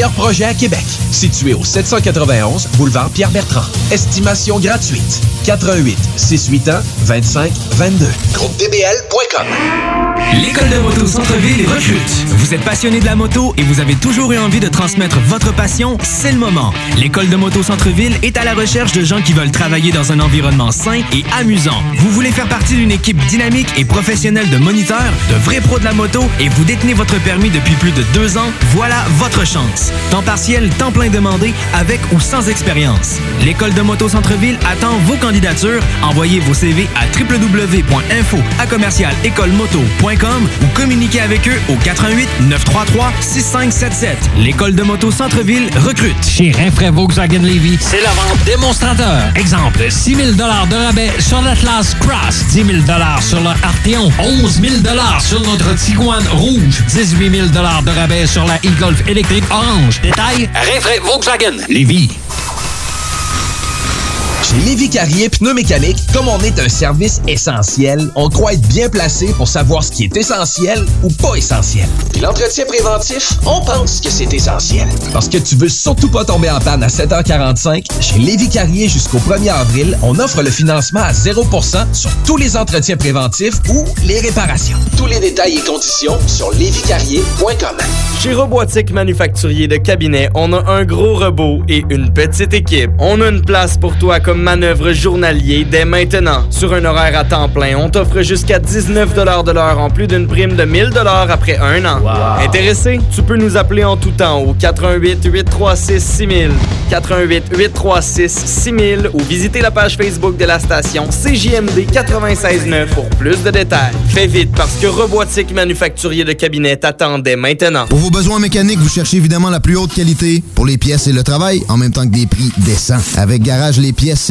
projets à Québec. Situé au 791 boulevard Pierre-Bertrand. Estimation gratuite. 88 681 25 22. GroupeDBL.com. L'école de moto Centre-ville recrute. Vous êtes passionné de la moto et vous avez toujours eu envie de transmettre votre passion, c'est le moment. L'école de moto Centre-ville est à la recherche de gens qui veulent travailler dans un environnement sain et amusant. Vous voulez faire partie d'une équipe dynamique et professionnelle de moniteurs, de vrais pros de la moto et vous détenez votre permis depuis plus de deux ans, voilà votre chance. Temps partiel, temps plein demandé, avec ou sans expérience. L'école de moto Centre-ville attend vos candidatures. Envoyez vos CV à www.info à ou communiquez avec eux au 88 933 6577. L'école de moto Centre-ville recrute. Chez Rinfraie Volkswagen Levy, c'est la vente démonstrateur. Exemple, 6 000 de rabais sur l'Atlas Cross, 10 000 sur le Arteon, 11 000 sur notre Tiguan Rouge, 18 000 de rabais sur la e-Golf électrique orange. Détail, Rinfraie Volkswagen Levy. Chez Lévi Carrier Pneumécanique, comme on est un service essentiel, on croit être bien placé pour savoir ce qui est essentiel ou pas essentiel. Puis l'entretien préventif, on pense que c'est essentiel. Parce que tu veux surtout pas tomber en panne à 7h45, chez Lévi Carrier jusqu'au 1er avril, on offre le financement à 0% sur tous les entretiens préventifs ou les réparations. Tous les détails et conditions sur lévicarrier.com. Chez Robotique Manufacturier de Cabinet, on a un gros robot et une petite équipe. On a une place pour toi comme manœuvre journalier dès maintenant. Sur un horaire à temps plein, on t'offre jusqu'à 19 de l'heure en plus d'une prime de 1000 après un an. Intéressé? Tu peux nous appeler en tout temps au 88 836 6000, 88 836 6000 ou visiter la page Facebook de la station CJMD 969 pour plus de détails. Fais vite parce que Robotique Manufacturier de Cabinet t'attend dès maintenant. Pour vos besoins mécaniques, vous cherchez évidemment la plus haute qualité pour les pièces et le travail, en même temps que des prix décents. Avec Garage Les Pièces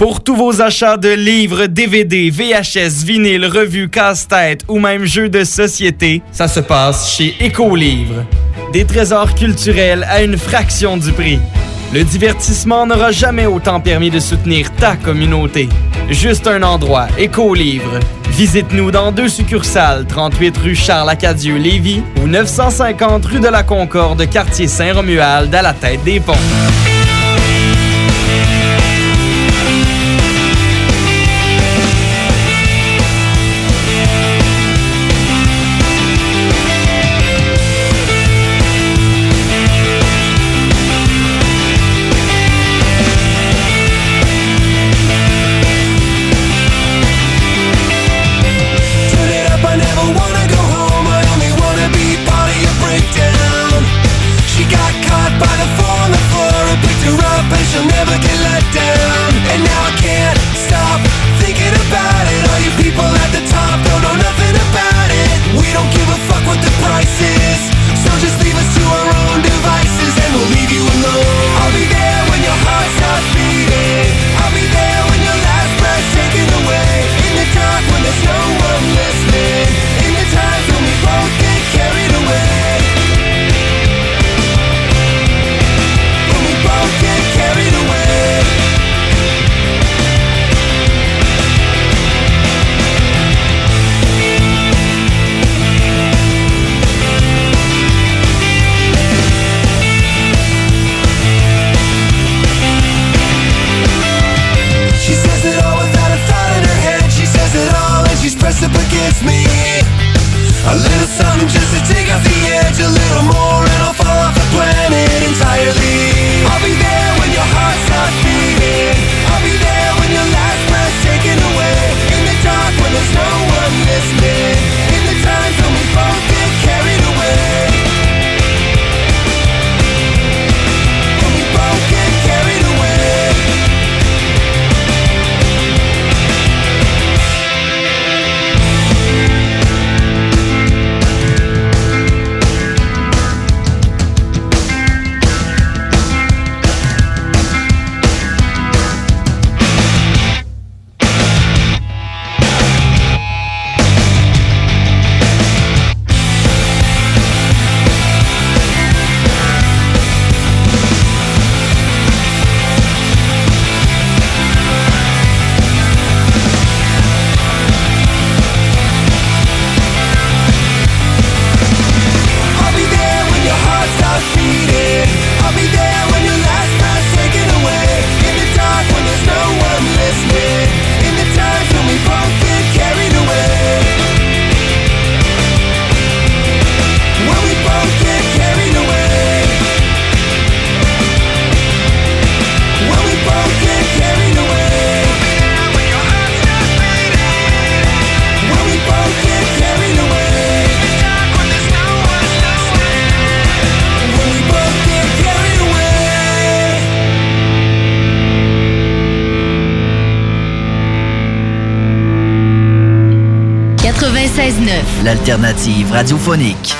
Pour tous vos achats de livres, DVD, VHS, vinyle, revues, casse-tête ou même jeux de société, ça se passe chez Écolivre. Des trésors culturels à une fraction du prix. Le divertissement n'aura jamais autant permis de soutenir ta communauté. Juste un endroit, Écolivre. Visite-nous dans deux succursales, 38 rue Charles-Acadieux, Lévis ou 950 rue de la Concorde, quartier Saint-Romuald, à la tête des ponts. radiophonique.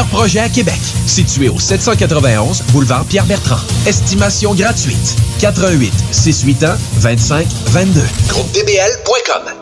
projets à Québec. Situé au 791 boulevard Pierre-Bertrand. Estimation gratuite. 88 681 25 22. GroupeDBL.com.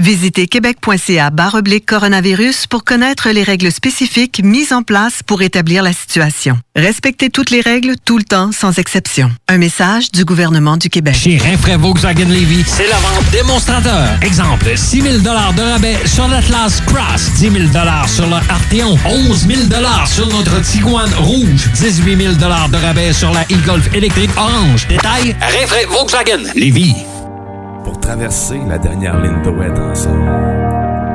Visitez québec.ca oblique coronavirus pour connaître les règles spécifiques mises en place pour établir la situation. Respectez toutes les règles tout le temps sans exception. Un message du gouvernement du Québec. Chez Rinfraie Volkswagen Levy, c'est la vente démonstrateur. Exemple, 6 000 de rabais sur l'Atlas Cross, 10 000 sur le Arteon, 11 000 sur notre Tiguan Rouge, 18 000 de rabais sur la e-Golf électrique orange. Détail, Rinfraie Volkswagen Levy. Pour traverser la dernière ligne droite ensemble.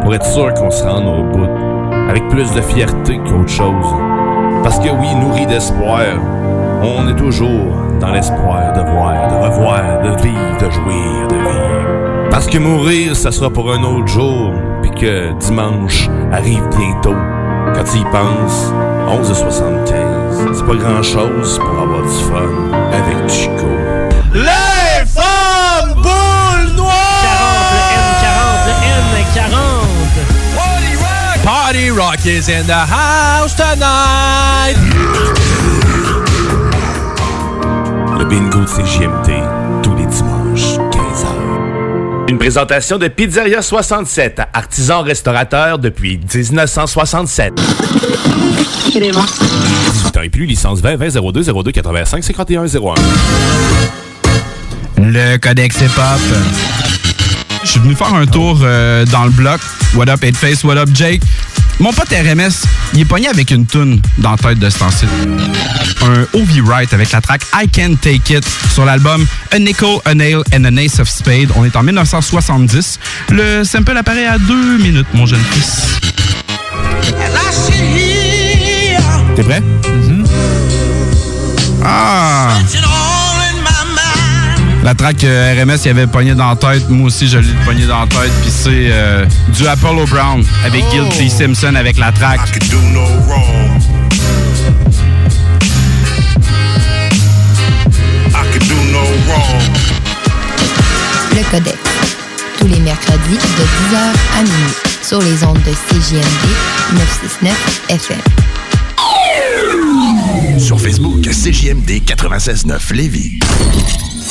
Pour être sûr qu'on se rende au bout, avec plus de fierté qu'autre chose. Parce que oui, nourri d'espoir, on est toujours dans l'espoir de voir, de revoir, de vivre, de jouir, de vivre. Parce que mourir, ça sera pour un autre jour, puis que dimanche arrive bientôt. Quand tu y penses, 11h75, c'est pas grand-chose pour avoir du fun avec Chico. Rock is in the house tonight! Le bingo de CJMT, tous les dimanches, 15h. Une présentation de Pizzeria 67, artisan restaurateur depuis 1967. 18 ans et plus, licence 20 20 02 02 85 51 01. Le Codex Hip Hop. Je suis venu faire un tour euh, dans le bloc. What up, Face? What up, Jake? Mon pote RMS, il est pogné avec une toune dans la tête de ancien. Un OV Wright avec la track I Can Take It sur l'album A Nickel, A Nail and an Ace of Spade. On est en 1970. Le sample apparaît à deux minutes, mon jeune fils. T'es prêt? Ah! La track euh, RMS, il avait pogné dans la tête. Moi aussi, je l'ai pogné dans la tête. Puis c'est euh, du Apollo Brown avec Guilty Simpson avec la track. Le Codex. Tous les mercredis de 10h à minuit sur les ondes de CJMD 969 FM. Sur Facebook, CJMD 96.9 Lévis.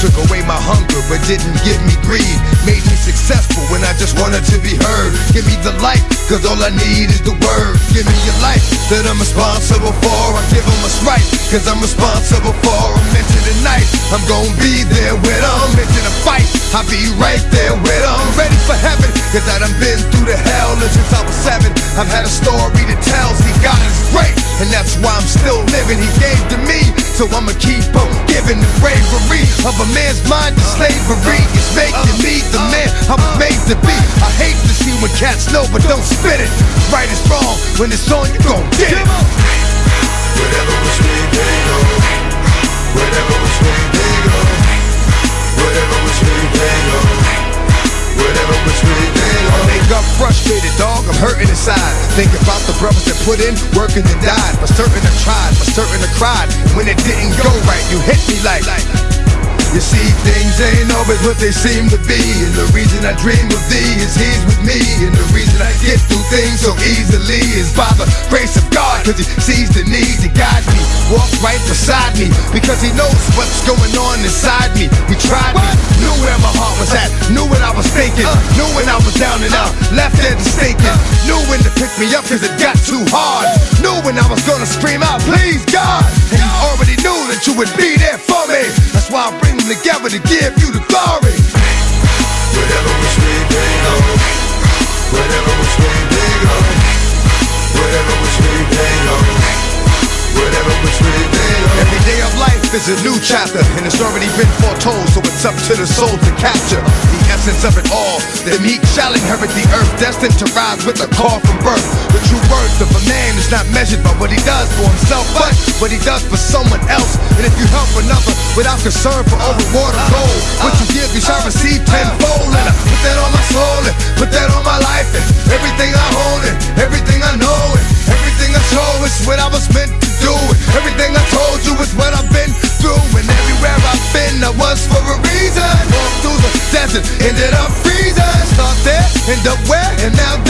Took away my hunger, but didn't give me greed. Made me successful when I just wanted to be heard. Give me the light, cause all I need is the word. Give me your life that I'm responsible for. I give them what's right, cause I'm responsible for them. Into the night, I'm gonna be there with them. Into the fight, I'll be right there with them. Ready for heaven, cause I done been through the hell. And since I was seven, I've had a story to tell. See, God is great, and that's why I'm still living. He gave to me, so I'ma keep on giving the bravery of a man's mind to slavery. It's making me the man I was made to be. I hate to see when cats but don't spit it. Right is wrong, when it's on, you gon' get it. Whatever was they go. Whatever was way they go. They. I wake up frustrated, dog. I'm hurting inside. Think about the brothers that put in work and died. For certain I tried, for certain I cried. When it didn't go right, you hit me like. You see, things ain't always what they seem to be. And the reason I dream of thee is he's with me. And the reason I get through things so easily is by the grace of God. Cause he sees the need to guide me. Walk right beside me. Because he knows what's going on inside me. He tried me. Knew where my heart was at. Knew what I was thinking. Knew when I was down and out. Left there stinking. Knew when to pick me up cause it got too hard. Knew when I was gonna scream out, please God. And you already knew that you would be there for me. That's why I bring them together to give you the glory. Whatever was way they go. Whatever was way they go. Whatever was way they go. Whatever was way they go. Every day of life is a new chapter, and it's already been foretold, so it's up to the soul to capture the essence of it all. The meek shall inherit the earth, destined to rise with a call from birth. The true worth of a man is not measured by what he does for himself, but what he does for someone else. And if you help another without concern for all reward or gold, what you give, you shall receive tenfold. And I put that on my soul, and put that on my life, and everything I own, and everything I know, and everything I show is what I was meant to do. And everything I told you is what I've been through, and everywhere I've been, I was for a reason. Walked through the desert, ended up freezing. Start there, end up where, and now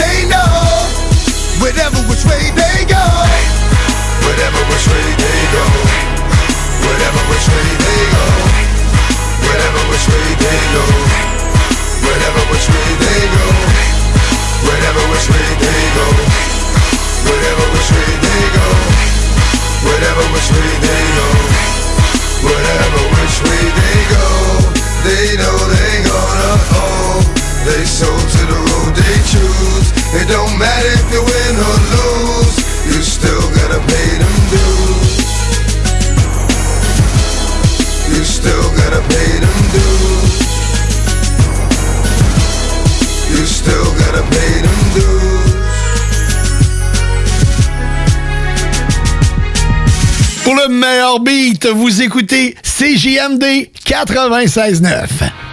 écoutez CJMD 96.9.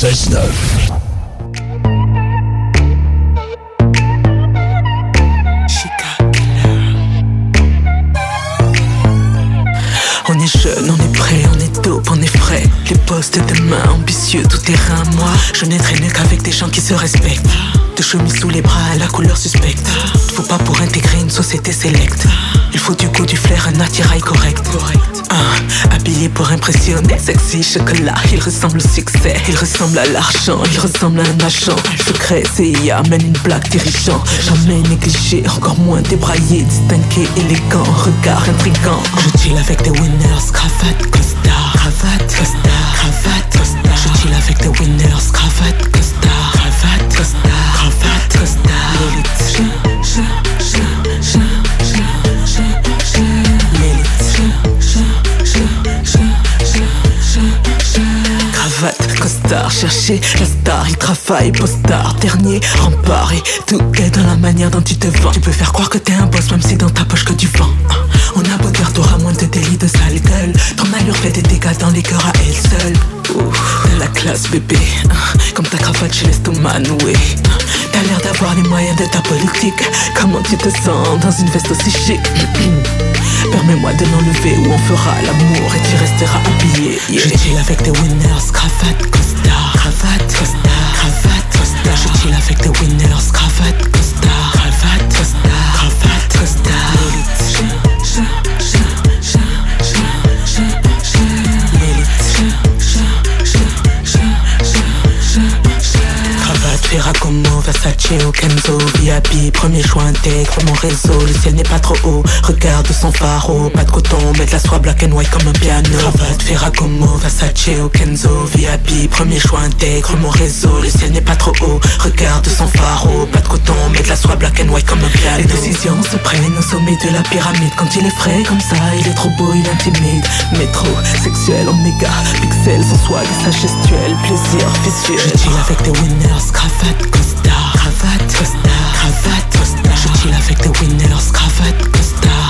96.9. On est jeune, on est prêt, on est dope, on est frais. Les postes de main ambitieux, tout terrain. Moi, je n'ai traîné qu'avec des gens qui se respectent. De chemise sous les bras à la couleur suspecte. Faut pas pour intégrer une société sélecte. Il faut du goût, du flair, un attirail correct. Pour impressionner, sexy chocolat. Il ressemble au succès, il ressemble à l'argent, il ressemble à un agent. Secret, CIA mène une blague dirigeant. Jamais négligé, encore moins débraillé, distingué, élégant, regard intrigant. Je chill avec des winners, cravate, costard, cravate, costard, cravate, costard. Je chill avec des winners, cravate, costard, cravate, costard, cravate, costard. Chercher la star, il travaille, postard, dernier rempart et tout est dans la manière dont tu te vends. Tu peux faire croire que t'es un boss même si dans ta poche que du vent. Hein. On a beau dire t'auras moins de délits de sale gueule. Ton allure fait des dégâts dans les cœurs à elle seule. Ouf, t'as la classe bébé, hein. comme ta cravate chez l'estomac noué. hein. T'as l'air d'avoir les moyens de ta politique. Comment tu te sens dans une veste aussi chic? Permets-moi de l'enlever ou on fera l'amour et tu resteras habillé. Je chill avec des winners, cravate, costard, cravate, costard, cravate, costard. Je chill avec des winners, cravate, costard, cravate, costard, cravate, costard. Cravate, Ferragamo, Versace ou Kenzo VIP, premier choix intègre mon réseau Le ciel n'est pas trop haut, regarde son pharo Pas de coton, mais de la soie black and white comme un piano. Cravate, Ferragamo, Versace ou Kenzo VIP, premier choix intègre mon réseau Le ciel n'est pas trop haut, regarde son pharo Pas de coton, mais de la soie black and white comme un piano. Les décisions se prennent au sommet de la pyramide. Quand il est frais comme ça, il est trop beau, il intimide. Métro, sexuel, oméga, pixel, sans swag, sa gestuelle Plaisir visuel Je chill avec des winners, cravate, costard Cravate, costard, cravate, costard Je chill avec des winners, cravate, costard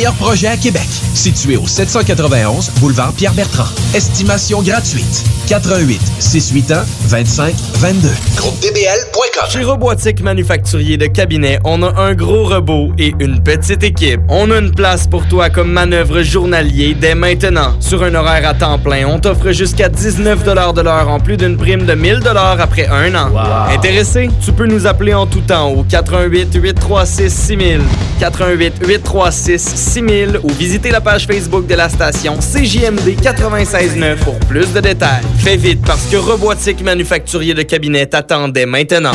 meilleurs projets à Québec. Situé au 791 boulevard Pierre-Bertrand. Estimation gratuite. 88 681 25 22. Groupe DBL.com. Chez Robotique Manufacturier de Cabinet, on a un gros robot et une petite équipe. On a une place pour toi comme manœuvre journalier dès maintenant. Sur un horaire à temps plein, on t'offre jusqu'à 19 de l'heure en plus d'une prime de 1000 après un an. Intéressé? Tu peux nous appeler en tout temps au 88 836 6000, 88 836 6000 ou visiter la page Facebook de la station CJMD 96.9 pour plus de détails. Fais vite parce que Robotique Manufacturier de Cabinet t'attendait maintenant.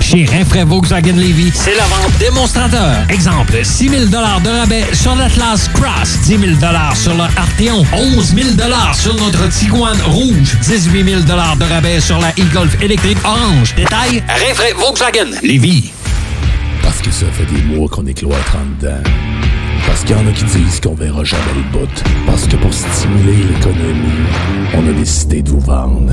Chez Rinfraie Volkswagen Levy, c'est la vente démonstrateur. Exemple, 6 000 de rabais sur l'Atlas Cross, 10 000 sur le Arteon, 11 000 sur notre Tiguan Rouge, 18 000 de rabais sur la e-Golf électrique orange. Détail, Rinfraie Volkswagen Levy. Parce que ça fait des mois qu'on est cloître en dedans. Parce qu'il y en a qui disent qu'on verra jamais le bout. Parce que pour stimuler l'économie, on a décidé de vous vendre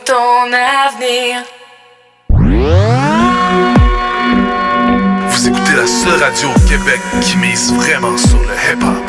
ton avenir. Vous écoutez la seule radio au Québec qui mise vraiment sur le hip-hop.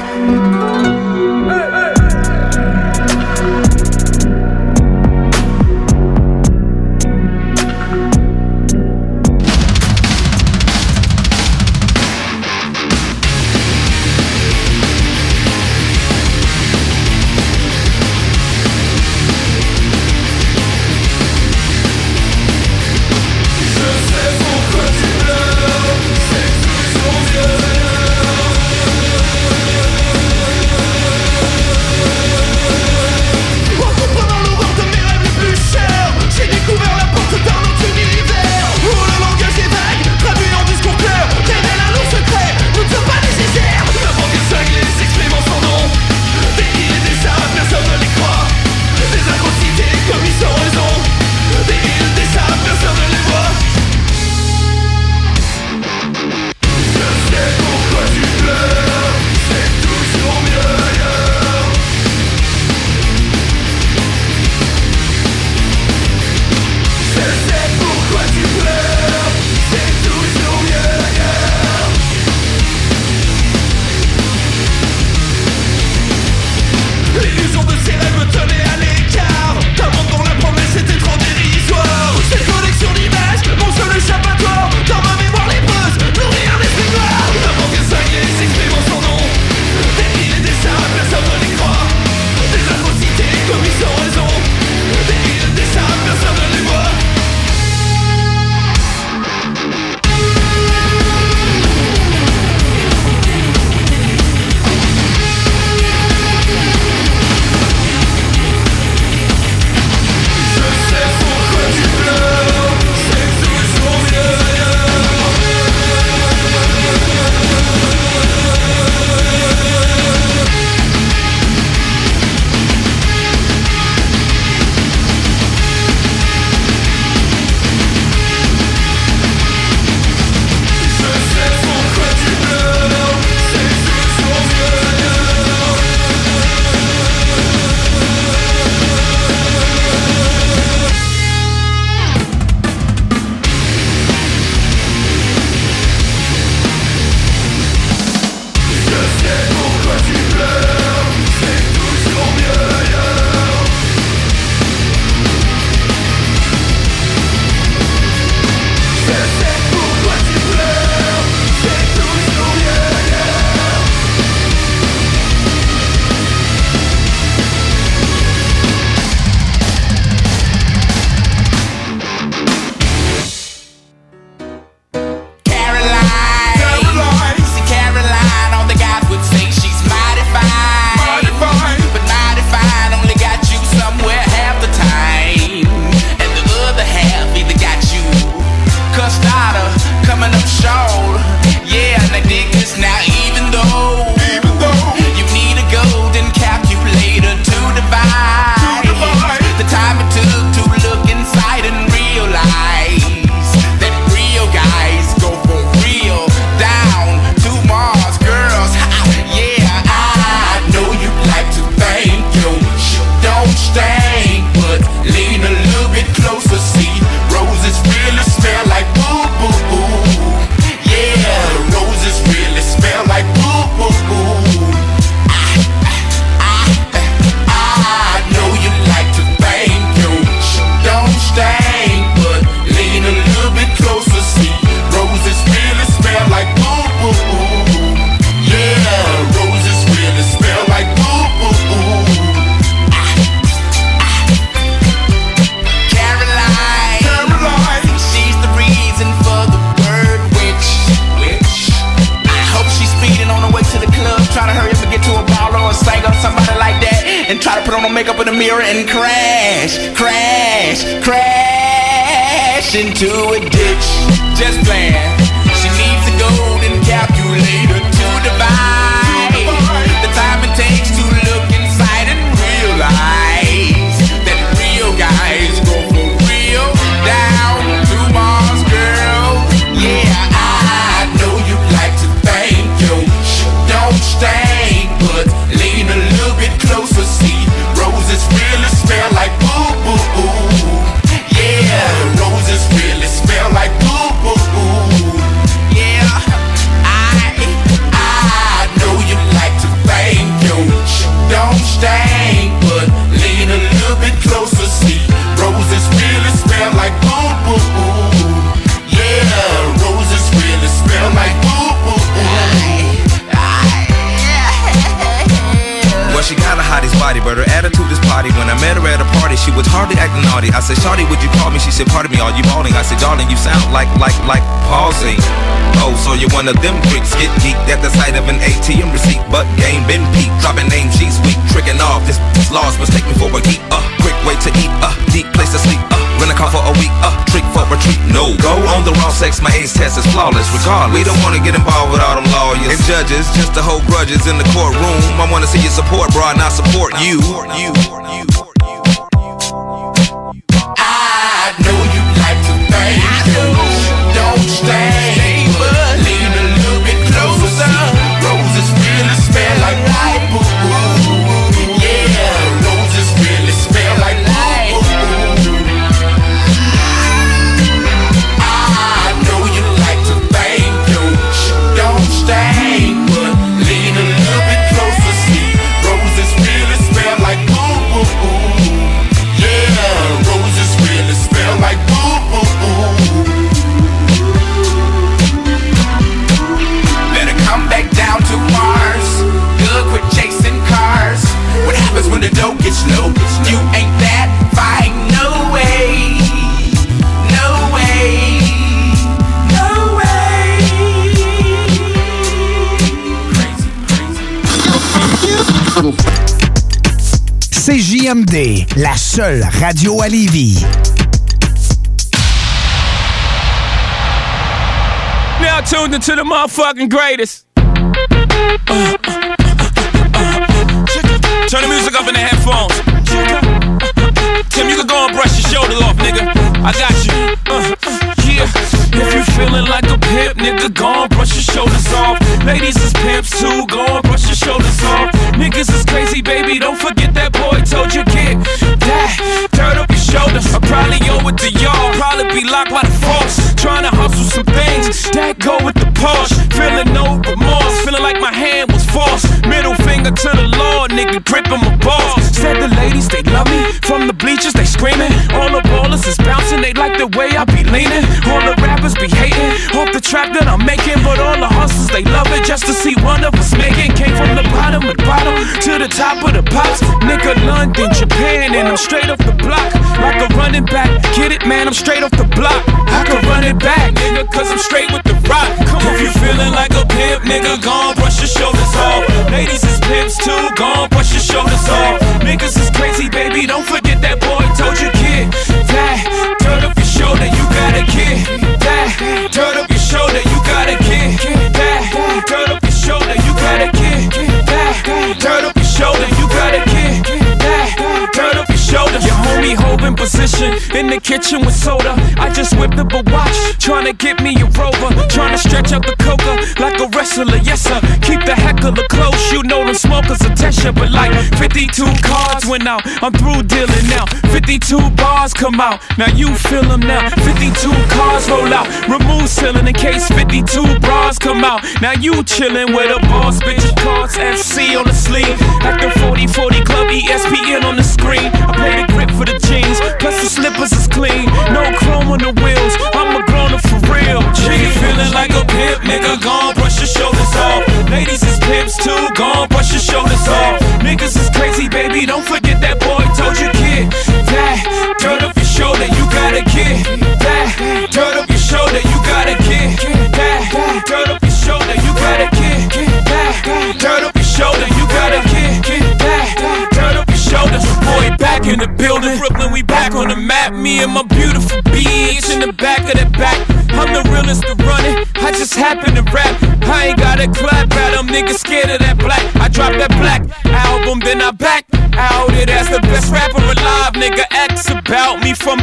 to a day. One of them freaks. Get geeked at the sight of an ATM receipt, but game been peaked. Dropping name sheets weak, tricking off. This, loss mistake me for a geek. Uh, quick way to eat. Uh, deep place to sleep. Uh, rent a car for a week. Uh, trick for retreat. No, go on the raw sex. My age test is flawless. Regardless, we don't wanna get involved with all them lawyers and judges, just to hold grudges in the courtroom. I wanna see you support, bro, not support you. You. La seule radio à Lévis. Now tuned into the motherfucking greatest. Turn the music up in the headphones. Tim, you can go and brush your shoulders off, nigga. I got you. Uh, yeah. If you feeling like a pimp, nigga, go and brush your shoulders off. Ladies is pimps too, I'm straight off the block. Like a running back. Get it, man, I'm straight off the block. I can run it back, nigga, cause I'm straight in the kitchen with soda. I just whipped up a watch, trying to get me a rover. Trying to stretch out the coca like a wrestler, yes sir. Keep the heckler close, you know them smokers attention. But like 52 cards went out, I'm through dealing now. 52 bars come out, now you feel them now. 52 cars roll out, remove ceiling in case 52 bras come out. Now you chillin' with a boss, bitch, cards FC on the sleeve. The 40 40 Club, ESPN on the screen. I play the grip for the jeans, plus the slippers is clean. No chrome on the wheels, I'm a grown up for real. G feeling like a pimp, nigga, gon' brush your shoulders off. Ladies is pimps too, gon' brush your shoulders off. Niggas is crazy, baby, don't forget that boy told you, kid. That, turn up your shoulder, you got a kid. That, back in the building. Brooklyn, we back on the map. Me and my beautiful bitch in the back of the back. I'm the realest to run it. I just happen to rap. I ain't got a clap at them niggas scared of that black. I drop that black album, then I back out it as the best rapper alive. Nigga, X about me from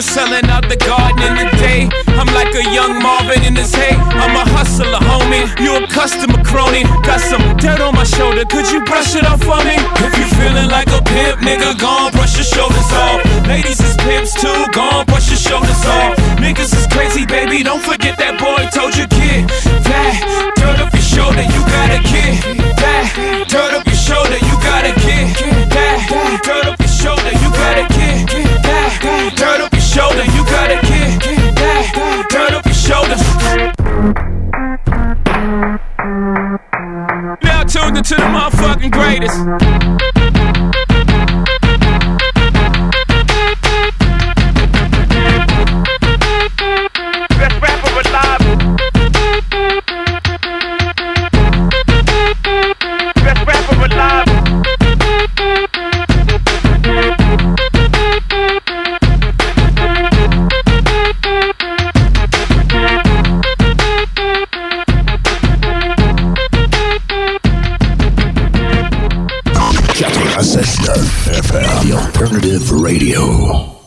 for selling out the garden in the day. I'm like a young Marvin in his hay. I'm a hustler, homie. You a customer crony. Got some dirt on my shoulder. Could you brush it off for me? If you feeling like a pimp, nigga, gon' brush your shoulders off. Ladies is pimps too, gon' brush your shoulders off. Niggas is crazy, baby. Don't forget that boy told you, kid. That dirt off your shoulder, you gotta get. That dirt tuned into the motherfucking greatest. FM, the alternative radio.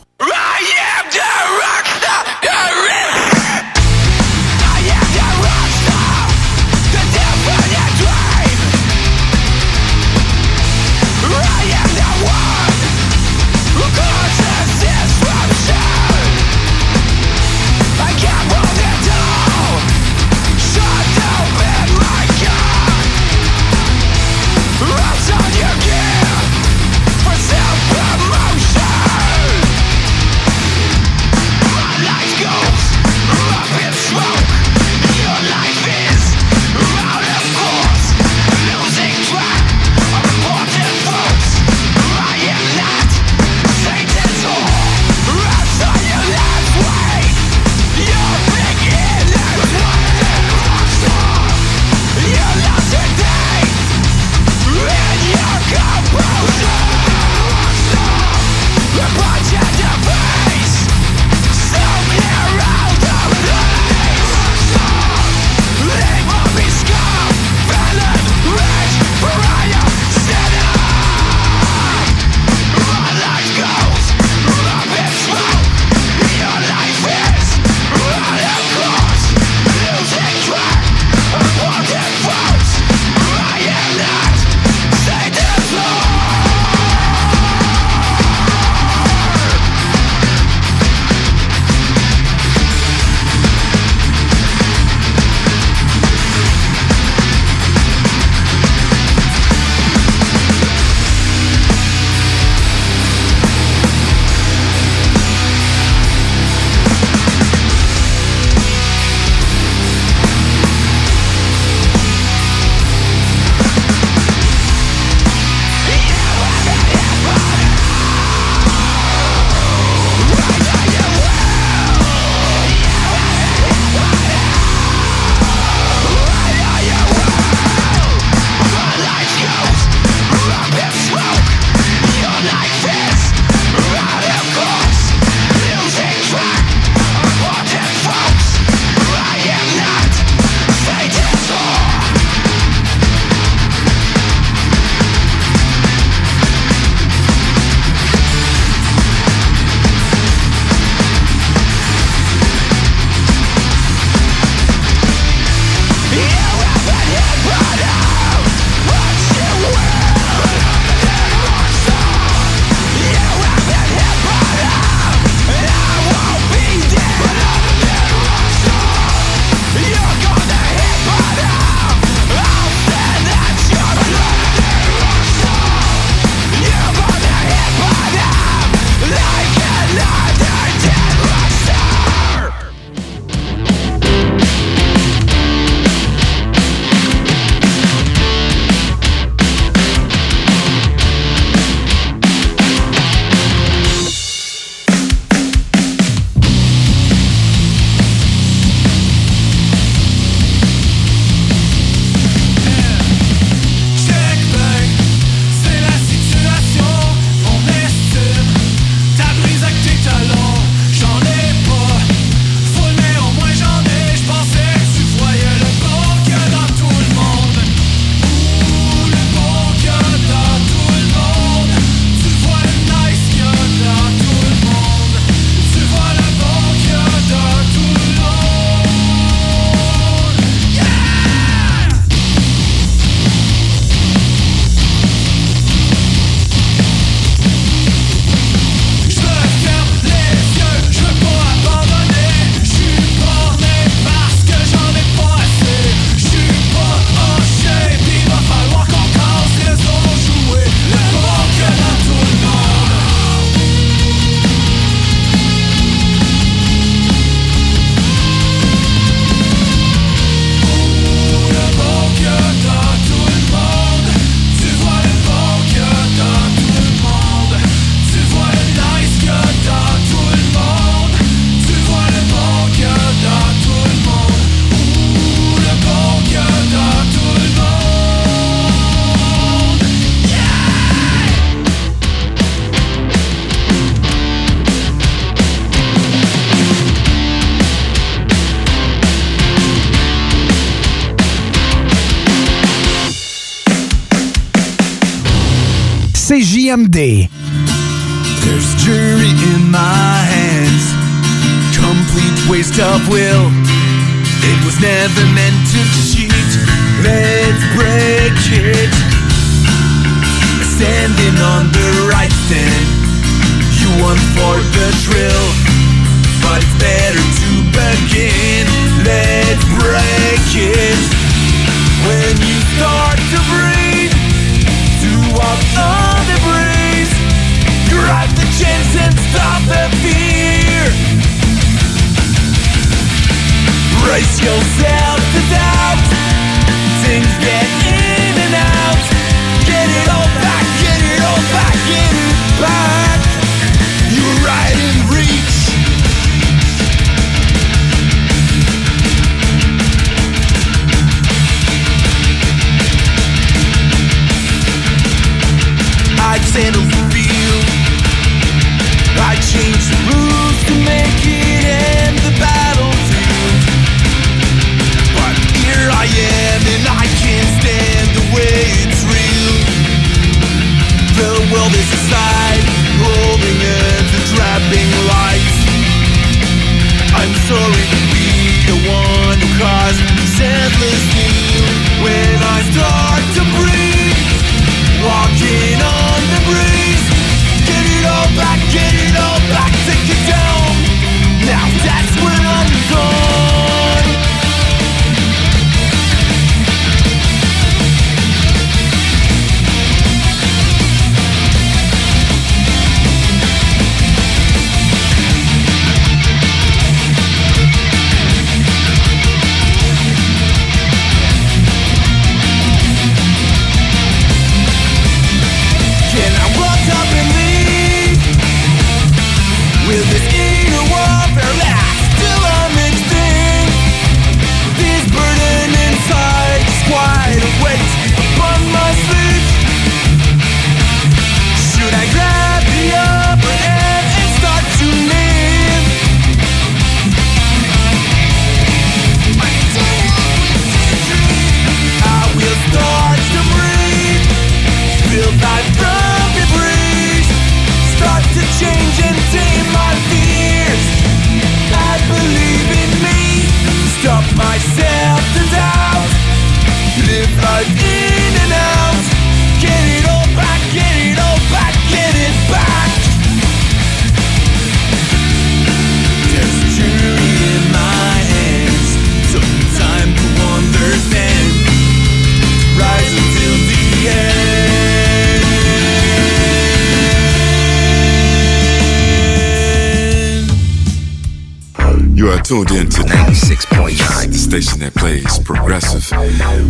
Tuned in to 96.9, the station that plays progressive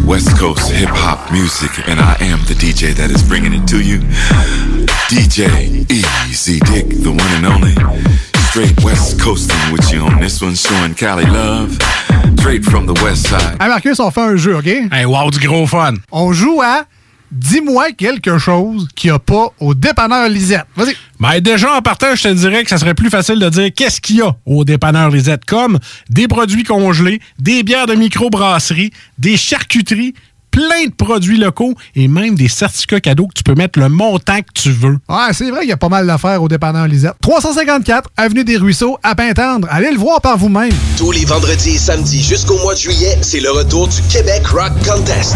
West Coast hip hop music, and I am the DJ that is bringing it to you. DJ Easy Dick, the one and only. Straight West Coasting with you on this one, showing Cali love. Straight from the West Side. Hey Marcus, on fait un jeu, OK? Hey, wow, du gros fun. On joue à Dis-moi quelque chose qu'il n'y a pas au dépanneur Lisette. Vas-y. Ben déjà, en partant, je te dirais que ça serait plus facile de dire qu'est-ce qu'il y a au dépanneur Lisette, comme des produits congelés, des bières de microbrasserie, des charcuteries, plein de produits locaux et même des certificats cadeaux que tu peux mettre le montant que tu veux. Ouais, c'est vrai qu'il y a pas mal d'affaires au dépanneur Lisette. 354 Avenue des Ruisseaux, à Pintendre. Allez le voir par vous-même. Tous les vendredis et samedis jusqu'au mois de juillet, c'est le retour du Québec Rock Contest.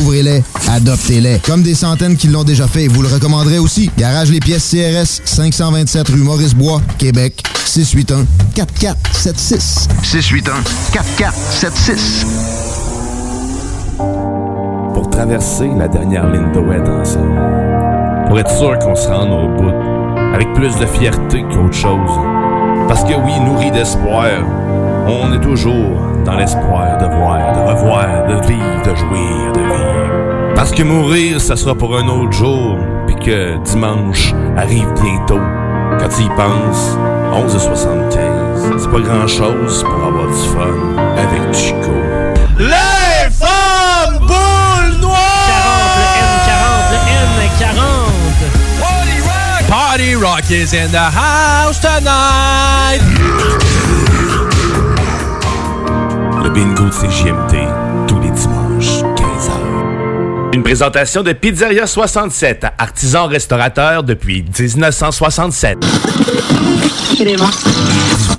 Découvrez-les, adoptez-les. Comme des centaines qui l'ont déjà fait, vous le recommanderez aussi. Garage Les Pièces CRS, 527 rue Maurice-Bois, Québec, 681 4476. 681 4476. Pour traverser la dernière ligne wet ensemble. Pour être sûr qu'on se rende au bout. Avec plus de fierté qu'autre chose. Parce que oui, nourri d'espoir, on est toujours dans l'espoir de voir, de revoir, de vivre, de jouir, de vivre. Parce que mourir, ça sera pour un autre jour, puis que dimanche arrive bientôt. Quand tu y penses, 11h75, c'est pas grand-chose pour avoir du fun avec Chico. Les femmes boules noires! 40, le N40, le N40. Party Rock is in the house tonight! Bingo de CJMT, tous les dimanches, 15h. Une présentation de Pizzeria 67, artisan restaurateur depuis 1967. 18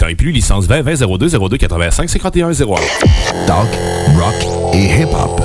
ans et plus, licence 20 20 02 02 85 51 01. Talk, rock et hip-hop.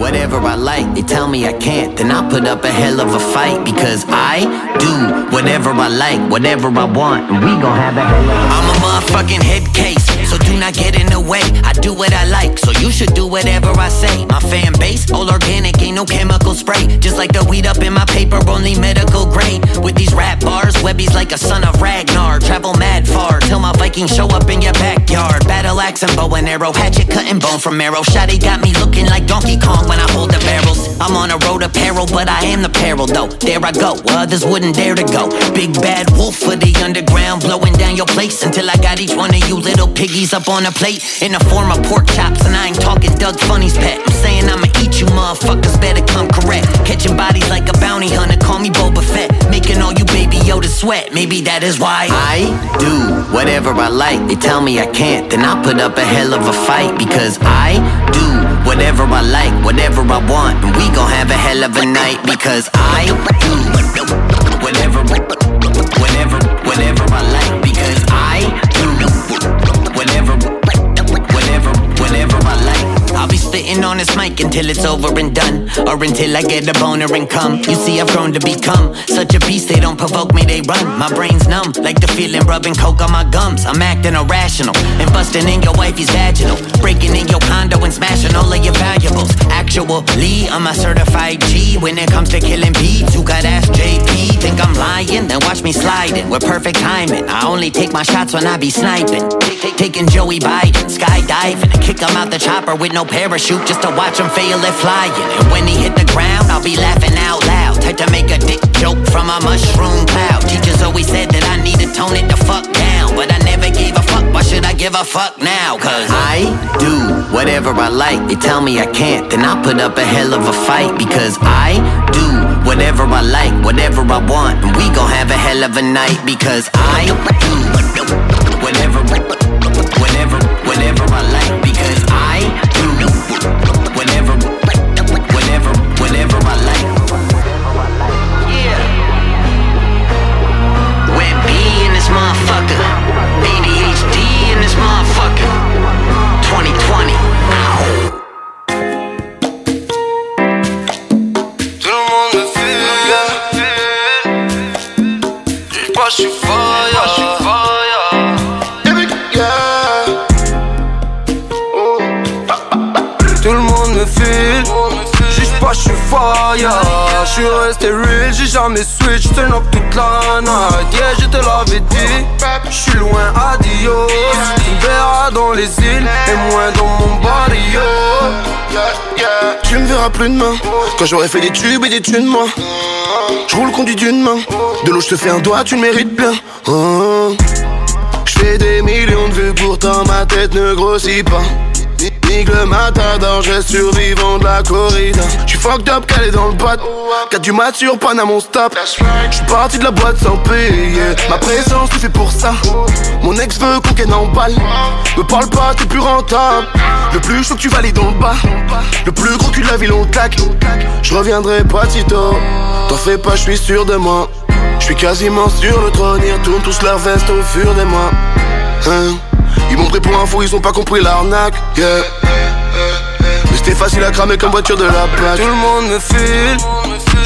Whatever I like, they tell me I can't, then I put up a hell of a fight because I do whatever I like, whatever I want, and we gon' have a hell of a I'm a motherfucking head case, do not get in the way. I do what I like, so you should do whatever I say. My fan base, all organic, ain't no chemical spray. Just like the weed up in my paper, only medical grade. With these rap bars, Webby's like a son of Ragnar. Travel mad far till my Vikings show up in your backyard. Battle axe and bow and arrow, hatchet cutting bone from marrow. Shotty got me looking like Donkey Kong when I hold the barrels. I'm on a road of peril, but I am the peril though. There I go, others wouldn't dare to go. Big bad wolf for the underground, blowing down your place until I got each one of you little piggies up on a plate in the form of pork chops. And I ain't talking Doug Funny's pet. I'm saying I'ma eat you motherfuckers, better come correct. Catching bodies like a bounty hunter, call me Boba Fett. Making all you baby Yoda sweat, maybe that is why I do whatever I like. They tell me I can't, then I put up a hell of a fight because I do whatever I like, whatever I want, and we gon' have a hell of a night because I do whatever, whatever, whatever I like because I do spitting on this mic until it's over and done, or until I get a boner and come. You see, I've grown to become such a beast. They don't provoke me, they run. My brain's numb, like the feeling rubbing coke on my gums. I'm acting irrational and busting in your wifey's vaginal, breaking in your condo and smashing all of your valuables. Actually, I'm a certified G when it comes to killing beats. You got ass JP, think I'm lying? Then watch me sliding with perfect timing. I only take my shots when I be sniping. Taking Joey Biden, skydiving, kick him out the chopper with no parachute just to watch him fail at flying. And when he hit the ground, I'll be laughing out loud. Type to make a dick joke from a mushroom cloud. Teachers always said that I need to tone it the fuck down, but I never gave a fuck. Why should I give a fuck now? Cause I do whatever I like. They tell me I can't, then I put up a hell of a fight because I do whatever I like, whatever I want, and we gon' have a hell of a night because I do poste vai. Je suis resté real, j'ai jamais switch Turn up toute la night. Yeah, je te l'avais dit Je suis loin, adios. Tu me verras dans les îles Et moins dans mon barrio. Tu me verras plus demain. Quand j'aurai fait des tubes et des thunes moi. Je roule conduit d'une main. De l'eau je te fais un doigt tu le mérites bien. Oh. Je des millions de vues pourtant ma tête ne grossit pas Nique le matador, je survivant de la corrida. J'suis fucked up, calé dans le bat 4 du mat sur panne à mon stop J'suis parti de la boîte sans payer. Ma présence c'est fait pour ça. Mon ex veut qu'on qu'elle emballe Me parle pas, t'es plus rentable. Le plus chaud que tu valides dans le bas. Le plus gros cul de la ville on claque. Je reviendrai pas tito T'en fais pas, je suis sûr de moi. Je suis quasiment sur le trône Ils retournent tous leur veste au fur des mois. Hein Ils m'ont pris pour un fou, ils ont pas compris l'arnaque Mais c'était facile à cramer comme voiture de la plaque. Tout le monde me file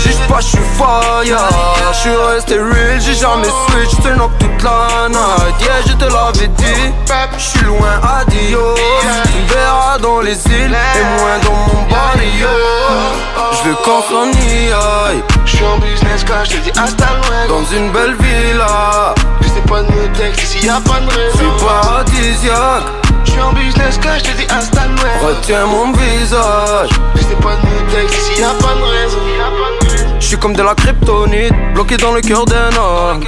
Juge pas, je suis fire. Je suis resté real, j'ai jamais switch. Turn up toute la night. Yeah, je te l'avais dit. Je suis loin, adios Tu me verras dans les îles Et moins dans mon barrio. Je veux qu'on s'en y aille Je suis en business class, je te dis hasta luego. Dans une belle villa. N'essaie pas de me texte ici y'a pas de raison. C'est paradisiaque. Je suis en business class, je te dis hasta luego. Retiens mon visage. N'essaie pas de me texte ici y'a pas de raison Je suis comme de la kryptonite, bloqué dans le cœur d'un homme.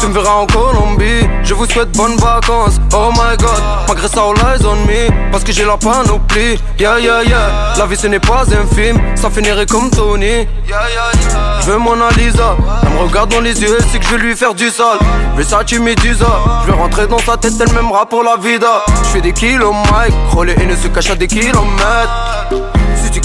Tu me verras en Colombie, je vous souhaite bonnes vacances. Oh my god, malgré ça, all eyes on me. Parce que j'ai la panoplie. Yeah, yeah, yeah. La vie ce n'est pas un film, ça finirait comme Tony. Je veux Mona Lisa, elle me regarde dans les yeux, elle sait que je vais lui faire du sale. Versace Medusa, je vais rentrer dans sa tête, elle m'aimera pour la vida. Je fais des kilomètres, relais et ne se cache à des kilomètres.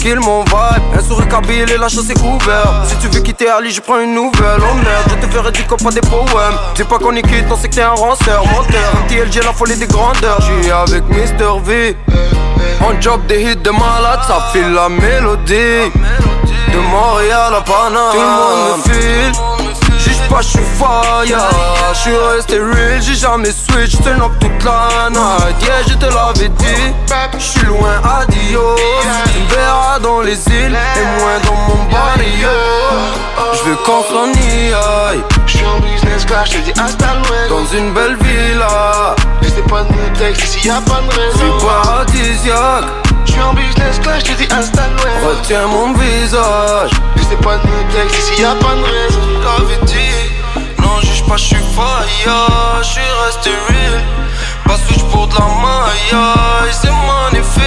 Kills mon un sourire kabyle et la chasse est ouverte. Si tu veux quitter Ali, je prends une nouvelle. Oh merde, je te ferai du copain des poèmes. Dis pas qu'on est quitte, on sait que t'es un ranceur, menteur. TLG, la folie des grandeurs. J'suis avec Mr. V. On job des hits de malade, ça file la mélodie. De Montréal à Panama, tout le monde me file. Juge pas, je suis fire. Je suis resté real, j'ai jamais switch. Turn up toute la night. Yeah, je te l'avais dit. Je suis loin, adios. Tu me verras dans les îles et moins dans mon barrio. Je veux qu'on s'en y aille. Je suis en business class, je te dis hasta luego Dans une belle villa. N'essaie pas de texte ici y'a pas de raison C'est paradisiaque. Je suis en business class, je te dis hasta luego Retiens mon visage. N'essaie pas de texte ici y'a pas de raison T'avais dit, non, juge pas, je suis fire. Je suis resté real. Pas switch pour de la maille, c'est magnifique.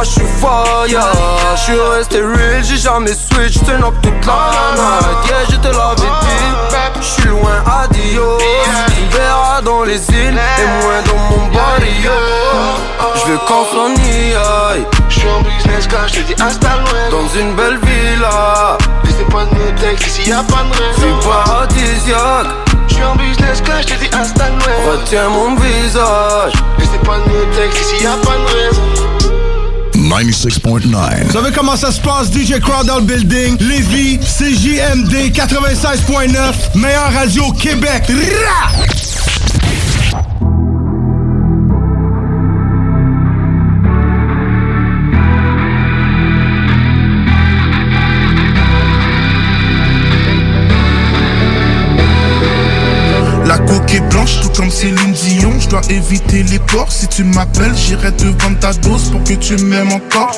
Pas, je suis fire. Je suis resté real, j'ai jamais switch. Turn up toute la night. Yeah, je te l'avais dit. Je suis loin, adios. Tu me verras dans les îles et moins dans mon barrio. Je veux y aille. Je suis en business class, je te dis hasta luego Dans une belle villa. N'essaie pas de me texte ici y'a pas de raison C'est paradisiaque. Je suis en business class, je te dis hasta luego Retiens mon visage. N'essaie pas de me texte ici y'a pas de raison 96.9. Vous savez comment ça se passe, DJ Crowd dans le building? Lévis, CJMD 96.9, meilleure radio au Québec. Rah! La coque dois éviter les porcs. Si tu m'appelles, j'irai te vendre ta dose pour que tu m'aimes encore.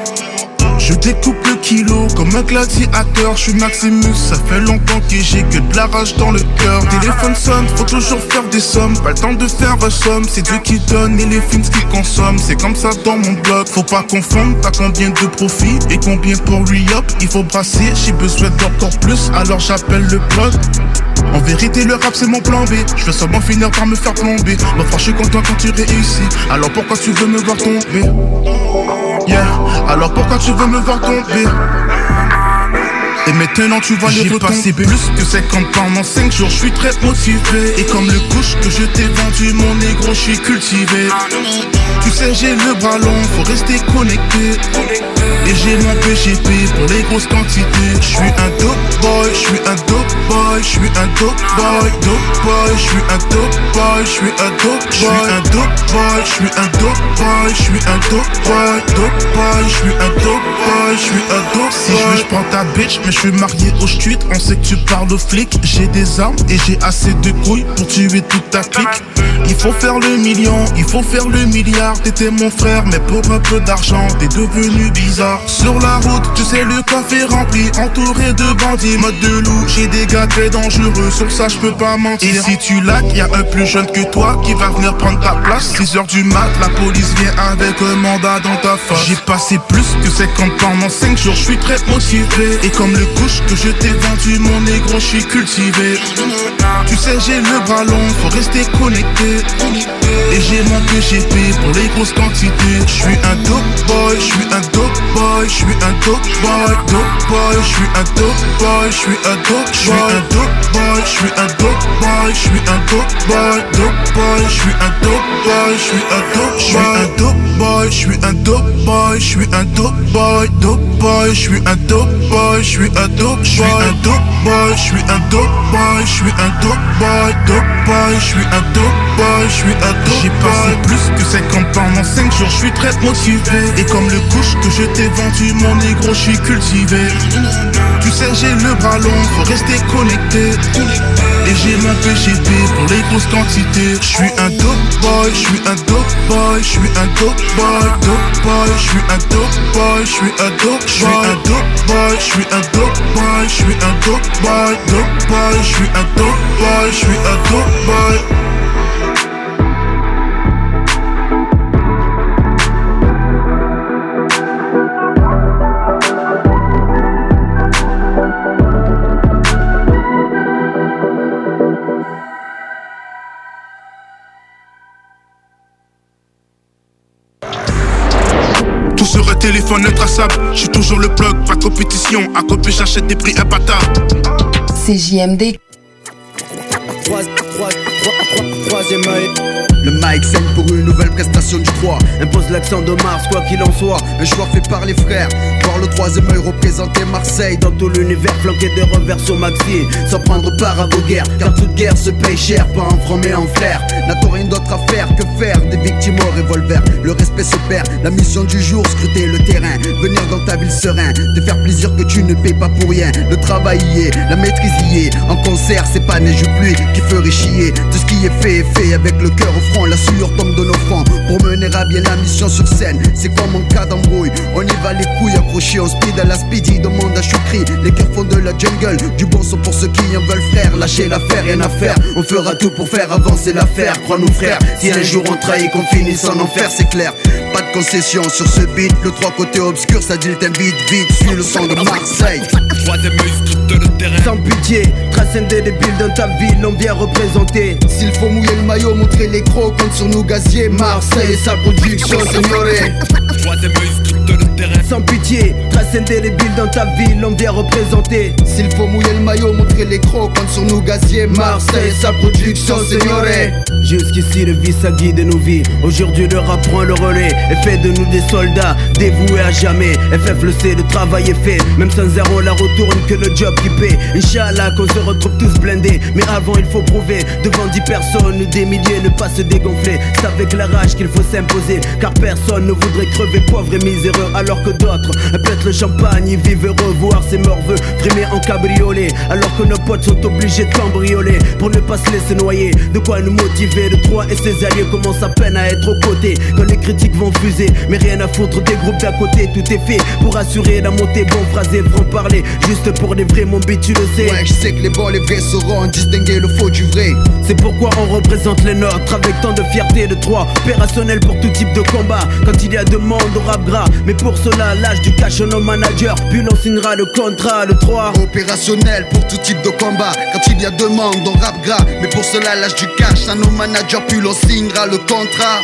Je découpe le kilo comme un gladiateur. Je suis Maximus, ça fait longtemps que j'ai que de la rage dans le cœur. Téléphone sonne, faut toujours faire des sommes. Pas le temps de faire un somme, c'est Dieu qui donne et les films qui consomment. C'est comme ça dans mon blog. Faut pas confondre, t'as combien de profit et combien pour re-up. Il faut brasser, j'ai besoin d'encore plus, alors j'appelle le blog. En vérité, le rap c'est mon plan B. Je veux seulement finir par me faire plomber. Ma frère, je suis content quand tu réussis. Alors pourquoi tu veux me voir tomber? Yeah, alors pourquoi tu veux me voir tomber? Et maintenant tu vois les J'ai passé plus que 50 ans en 5 jours, je suis très motivé Et comme le couche que je t'ai vendu, mon négro, je suis cultivé Tu sais j'ai le bras long, faut rester connecté Et j'ai mon PGP pour les grosses quantités Je suis un dope boy, je suis un dope boy je suis un dope boy, dope boy, je suis un dope boy, je suis un dope boy, je suis un dope boy, je suis un dope boy, je suis un dope boy, dope boy, je suis un dope boy, je suis un dope boy. Si je veux, je prends ta bitch, mais je suis marié au street. On sait que tu parles aux flics. J'ai des armes et j'ai assez de couilles pour tuer toute ta clique. Il faut faire le million, il faut faire le milliard. T'étais mon frère, mais pour un peu d'argent, t'es devenu bizarre. Sur la route, tu sais, le café rempli, entouré de bandits, mode de loup. J'ai des gars très dangereux, sur ça je peux pas mentir. Et si tu laques, y a un plus jeune que toi qui va venir prendre ta place. 6 heures du mat, la police vient avec un mandat dans ta face. J'ai passé plus que 50 pendant 5 jours, je suis très motivé. Et comme le couche que je t'ai vendu, mon négro, je suis cultivé. Tu sais, j'ai le bras long, faut rester connecté. Et j'ai mon PGP pour les grosses quantités. Je suis un dope boy, je suis un dope boy, je suis un dope boy, dope boy, je suis un dope boy, je suis un dope boy, je suis un dope boy, je suis un dope boy, je suis un dope boy, dope boy, je suis un dope boy, je suis un dope boy, je suis un dope boy, je suis un dope boy, je suis un dope boy, dope boy, je suis un dope boy, je suis un dope boy, je suis un dope boy, je suis un dope boy, je suis un dope boy, dope boy, je suis un dope boy, je suis un dope J'ai passé plus que 50 pendant 5 jours, je suis très motivé. Et comme le couche que je t'ai vendu, mon négro, je suis cultivé. Tu sais, j'ai le bras long, faut rester connecté. Et j'ai mon PGP pour les grosses quantités. Je suis un dope boy, je suis un dope boy, je suis un dope boy, dope boy, je suis un dope boy, je suis un dope boy, un dope boy, je suis un dope boy, je suis un dope boy, dope boy, je suis un dope boy, je suis un dope boy. Tout sur un téléphone intraçable. Je suis toujours le plug, pas de compétition. À côté, j'achète des prix imbattables. CJMD. Troisième œil. Le mic saigne pour une nouvelle prestation du 3 Impose l'accent de Mars, quoi qu'il en soit. Un choix fait par les frères. Voir le troisième œil représenter Marseille. Dans tout l'univers flanqué de revers sur Maxi Sans prendre part à vos guerres. Car toute guerre se paye cher, pas en franc mais en flair N'a-t-on rien d'autre à faire que faire Des victimes au revolver. Le respect se perd, la mission du jour Scruter le terrain, venir dans ta ville serein. Te faire plaisir que tu ne payes pas pour rien. Le travail y est, la maîtrise y est. En concert c'est pas neige ou pluie qui ferait chier Tout ce qui est fait est fait. Avec le cœur au front La sueur tombe de nos fronts Pour mener à bien la mission sur scène C'est comme en cas d'embrouille. On y va les couilles accrochées On speed à la speedy Demande à Choukri Les cœurs font de la jungle Du bon son pour ceux qui en veulent frère. Lâchez l'affaire, rien à faire. On fera tout pour faire avancer l'affaire. Crois-nous frère. Si un jour on trahit qu'on finisse en enfer c'est clair. Pas de concession sur ce beat. Le trois côtés obscur ça dit t'invite vite. Suis le son de Marseille scrute le terrain. Sans pitié, billes dans ta ville On vient représenter. S'il faut mouiller le maillot, montrer les crocs Compte sur nous gazier Marseille et sa production, le terrain Sans pitié, transcender les billes dans ta ville On vient représenter. S'il faut mouiller le maillot, montrer les crocs Compte sur nous gazier Marseille sa production, signoré Jusqu'ici le vice a guidé nos vies. Aujourd'hui le rap prend le relais Et fait de nous des soldats dévoués à jamais. FF le sait, le travail est fait. Même sans zéro la retourne que le job qui paie. Inch'Allah qu'on se retrouve tous blindés. Mais avant il faut prouver. Devant dix personnes, des milliers ne pas se dégonfler. C'est avec la rage qu'il faut s'imposer. Car personne ne voudrait crever pauvre et miséreux. Alors que d'autres. Pètent le champagne Ils vivent heureux, voir ses morveux Frimer en cabriolet. Alors que nos potes sont obligés de cambrioler Pour ne pas se laisser noyer. De quoi nous motiver Le 3 et ses alliés commencent à peine à être aux côtés. Quand les critiques vont fuser Mais rien à foutre des groupes d'à côté Tout est fait pour assurer la montée. Bon phrasé, franc parler Juste pour les vrais, mon beat tu le sais. Ouais, je sais que les bons, les vrais sauront distinguer le faux du vrai. C'est pourquoi on représente les nôtres Avec tant de fierté de trois Opérationnel pour tout type de combat. Quand il y a demande au rap gras Mais pour cela, l'âge du cash nos managers Puis l'on signera le contrat, le 3 Opérationnel pour tout type de combat. Quand il y a demande, on rap gras. Mais pour cela, l'âge du cash à nos managers Puis l'on signera le contrat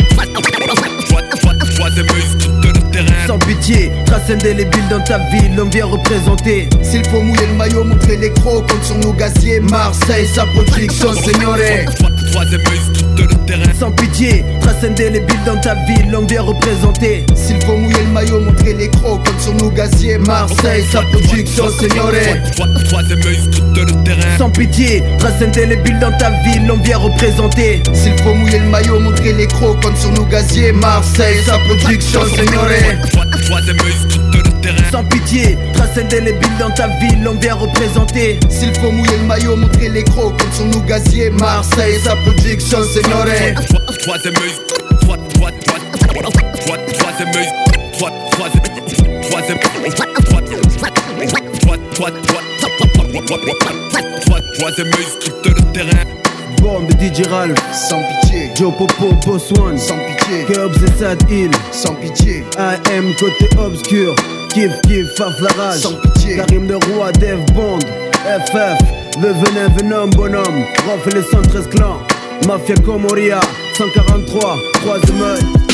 terrain Sans pitié, transcender les billes dans ta ville On vient représenter S'il faut mouiller le maillot, montrer les crocs Compte sur nos gaziers Marseille, sa production, signoré troisième œil le terrain. Sans pitié, transcender les billes dans ta ville, l'on vient représenter. S'il faut mouiller le maillot, montrer les crocs comme sur nos gaziers. Marseille, sa production, signore. Troisième œil le terrain. Sans pitié, transcender les billes dans ta ville, l'on vient représenter. S'il faut mouiller le maillot, montrer les crocs comme sur nos gaziers. Marseille, sa production, signore. Troisième œil scrute le terrain. Sans pitié, transcender les billes dans ta ville, l'on vient représenter. S'il faut mouiller le maillot, montrer les crocs comme sur nos gaziers. Marseille, sa production. Troisième œil. Troisième œil. Le terrain. Bombe DJ Ralph, sans pitié. Joe Popo, Boss One, sans pitié. Curbs et Sad Hill, sans pitié. AM côté obscur, Kiff Kiff, Faf la rage, sans pitié. Karim le roi, Dev Bond, FF, le venin venom bonhomme, Rof et les 113 clans, Mafia Comoria, 143, troisième œil.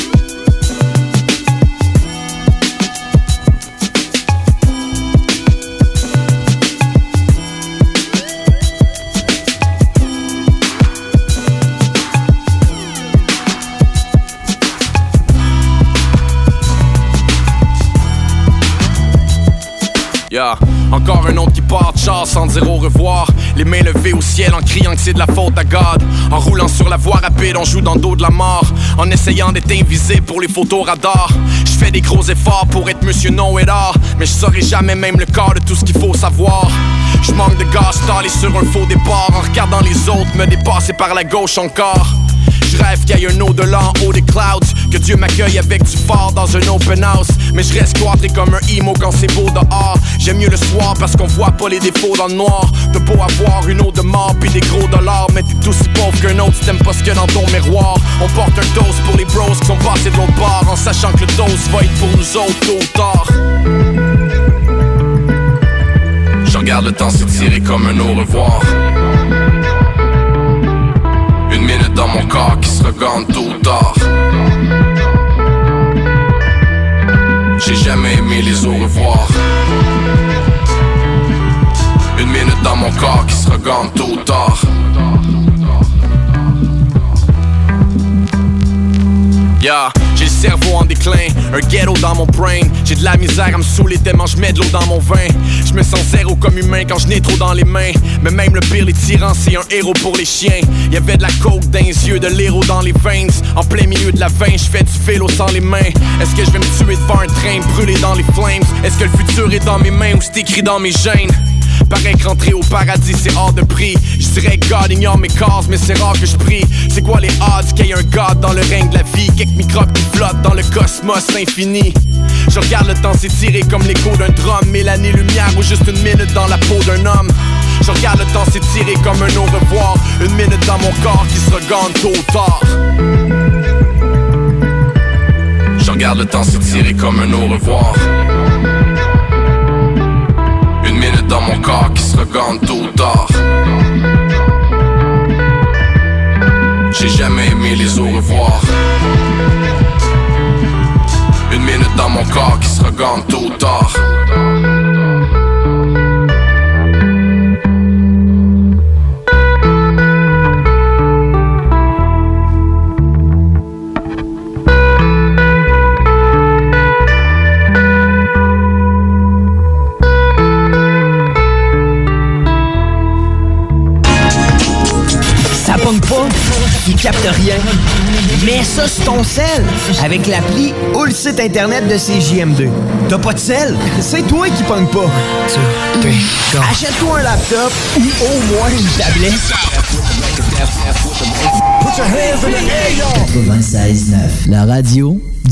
Encore un autre qui part char sans dire au revoir. Les mains levées au ciel en criant que c'est de la faute à God. En roulant sur la voie rapide, on joue dans le dos de la mort. En essayant d'être invisible pour les photos radars. Je fais des gros efforts pour être monsieur no et Mais je saurai jamais même le corps de tout ce qu'il faut savoir. Je manque de gaz stallé sur un faux départ. En regardant les autres me dépasser par la gauche encore. Je rêve qu'il y ait un au-delà en haut des clouds. Que Dieu m'accueille avec du fort dans un open house. Mais je reste cloîtré comme un emo quand c'est beau dehors. J'aime mieux le soir parce qu'on voit pas les défauts dans le noir. T'as beau avoir une eau de mort puis des gros dollars Mais t'es aussi pauvre qu'un autre si t'aimes pas ce a dans ton miroir. On porte un toast pour les bros qui sont passés de l'autre bord En sachant que le toast va être pour nous autres tôt ou tard Je regarde le temps s'étirer comme un au revoir dans mon corps qui se regarde ou tard. J'ai jamais aimé les au revoir. Une minute dans mon corps qui se regarde ou tard. Yeah, cerveau en déclin, un ghetto dans mon brain. J'ai de la misère à me saouler tellement je mets de l'eau dans mon vin. Je me sens zéro comme humain quand je n'ai trop dans les mains. Mais même le pire, les tyrans, c'est un héros pour les chiens. Y avait de la coke dans les yeux, de l'héros dans les veins. En plein milieu de la veine, je fais du vélo sans les mains. Est-ce que je vais me tuer devant un train brûlé dans les flames? Est-ce que le futur est dans mes mains ou c'est écrit dans mes gènes? Paraît que rentrer au paradis c'est hors de prix. Je dirais God ignore mes causes mais c'est rare que je prie. C'est quoi les odds qu'il y ait un God dans le règne de la vie? Quelques microbes qui flottent dans le cosmos infini. Je regarde le temps s'étirer comme l'écho d'un drum. Mais l'année-lumière ou juste une minute dans la peau d'un homme. Je regarde le temps s'étirer comme un au revoir. Une minute dans mon corps qui se regarde tôt ou tard. Je regarde le temps s'étirer comme un au revoir mon corps qui se regarde ou tard. J'ai jamais aimé les au revoir. Une minute dans mon corps qui se regarde ou tard. Capte rien. Mets ça sur ton sel avec l'appli ou le site internet de CJM2. T'as pas de sel? C'est toi qui pogne pas. Achète-toi un laptop ou au moins une tablette. 96.9, la radio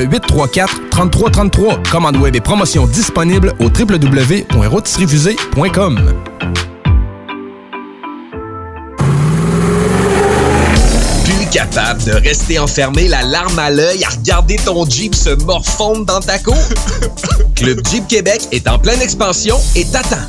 le 834 3333. Commande web et promotion disponible au www.rotisseriefusée.com. capable de rester enfermé la larme à l'œil à regarder ton Jeep se morfondre dans ta cour? Club Jeep Québec est en pleine expansion et t'attend.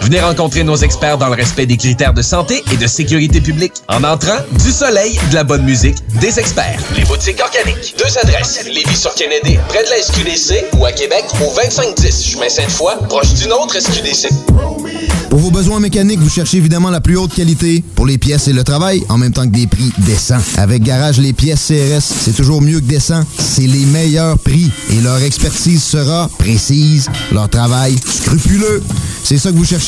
Venez rencontrer nos experts dans le respect des critères de santé et de sécurité publique. En entrant, du soleil, de la bonne musique, des experts. Les boutiques organiques. Deux adresses. Lévis sur Kennedy, près de la SQDC, ou à Québec, au 2510 chemin Sainte-Foy, proche d'une autre SQDC. Pour vos besoins mécaniques, vous cherchez évidemment la plus haute qualité pour les pièces et le travail, en même temps que des prix décents. Avec Garage Les Pièces CRS, c'est toujours mieux que décent. C'est les meilleurs prix et leur expertise sera précise, leur travail scrupuleux. C'est ça que vous cherchez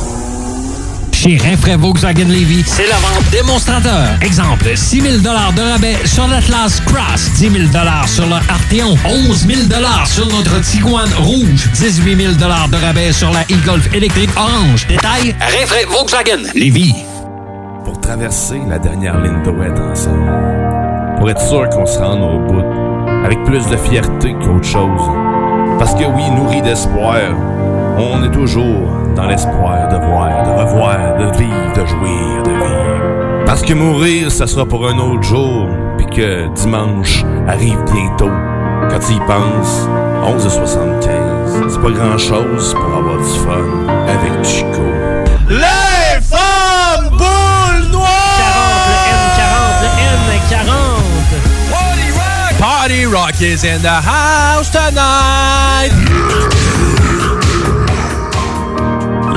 681 4476. Chez Rinfraie Volkswagen Levy, c'est la vente démonstrateur. Exemple, 6 000 de rabais sur l'Atlas Cross, 10 000 sur le Arteon, 11 000 sur notre Tiguan Rouge, 18 000 de rabais sur la e-Golf électrique orange. Détail, Rinfraie Volkswagen Levy. Pour traverser la dernière ligne droite ensemble. Pour être sûr qu'on se rende au bout. Avec plus de fierté qu'autre chose. Parce que oui, nourri d'espoir, on est toujours dans l'espoir de voir, revoir, de vivre, de jouir, de vivre. Parce que mourir, ça sera pour un autre jour, puis que dimanche arrive bientôt. Quand tu y penses, 11h75, c'est pas grand-chose pour avoir du fun avec Chico. Les femmes boules noires! 40, le N40, le N40. Party Rock is in the house tonight!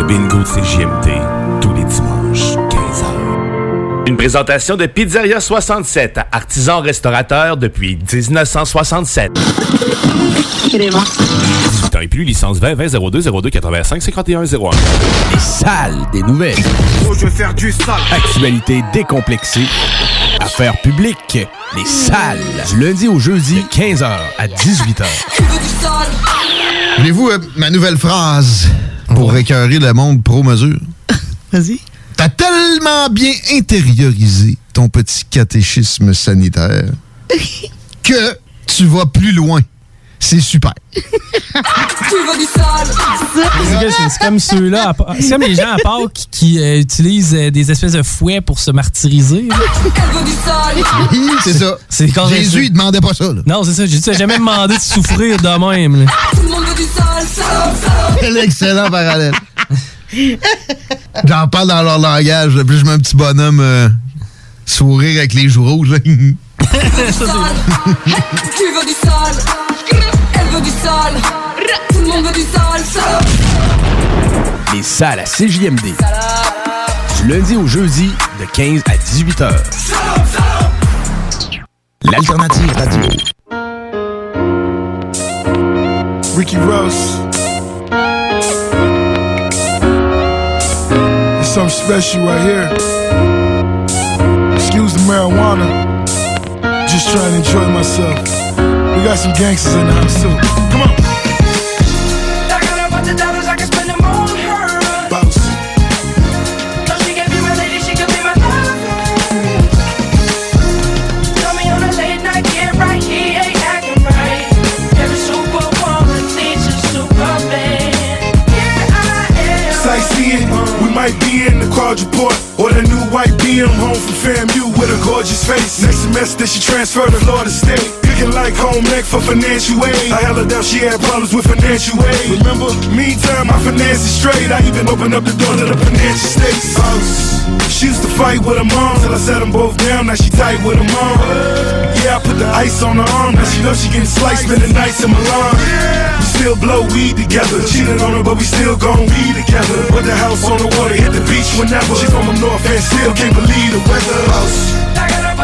Le bingo de CJMD, tous les dimanches, 15h. Une présentation de Pizzeria 67, artisan restaurateur depuis 1967. 18 ans et plus, licence 20 20 02 02 85 51 01. Les salles des nouvelles. Oh, je vais faire du sale. Actualité décomplexée. Affaires publiques. Les salles. Du lundi au jeudi, 15h à 18h. Voulez-vous euh, ma nouvelle phrase? Pour écœurer le monde pro-mesure? Vas-y. T'as tellement bien intériorisé ton petit catéchisme sanitaire que tu vas plus loin. C'est super. Tu veux du sale C'est comme ceux-là, c'est comme les gens à Pâques qui, qui, euh, utilisent euh, des espèces de fouets pour se martyriser. là. Elle veut du sale C'est ça. C'est quand Jésus, il demandait pas ça. là. Non, c'est ça. Jésus n'a jamais demandé de souffrir de même. là. Tout le monde veut du sale, sale Quel excellent parallèle. J'en parle dans leur langage, puis je mets un petit bonhomme euh, sourire avec les joues rouges. Tu veux du Elle veut du sale Tout le monde veut du sale, sale Les salles à CJMD. Du lundi au jeudi, de 15 à 18h. L'alternative radio. Ricky Ross. It's something special right here. Excuse the marijuana. Just trying to enjoy myself. We got some gangsters in the house too. Come on. I got a bunch of dollars, I can spend them on her Bounce. She can be my lady, she can be my lover Tell me on a late night, get right, he ain't acting right Every superwoman needs a superman Yeah, I am Sightseeing, we might be in the quadruport or the new white BM home from FAMU with a gorgeous face. Next semester, she transferred to Florida State. Cooking like home ec for financial aid. I held her down, she had problems with financial aid. Remember, meantime, my finance is straight. I even opened up the door to the financial states. House. She used to fight with her mom till I set them both down. Now she tight with her mom. Yeah, I put the ice on her arm. Now she knows she getting sliced, spending nights in Milan. We still blow weed together. Cheated on her, but we still gon' be together. Put the house on the water, hit the beach whenever. She from the north and still can't believe the weather. I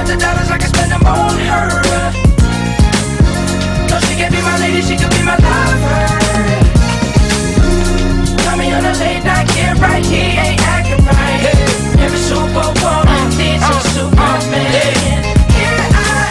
of dollars, I can spend them on her. No, she can be my lady, she can be my lover. Tell me on a late night, get right, he ain't acting right. Every Super Bowl, needs a Superman. Here I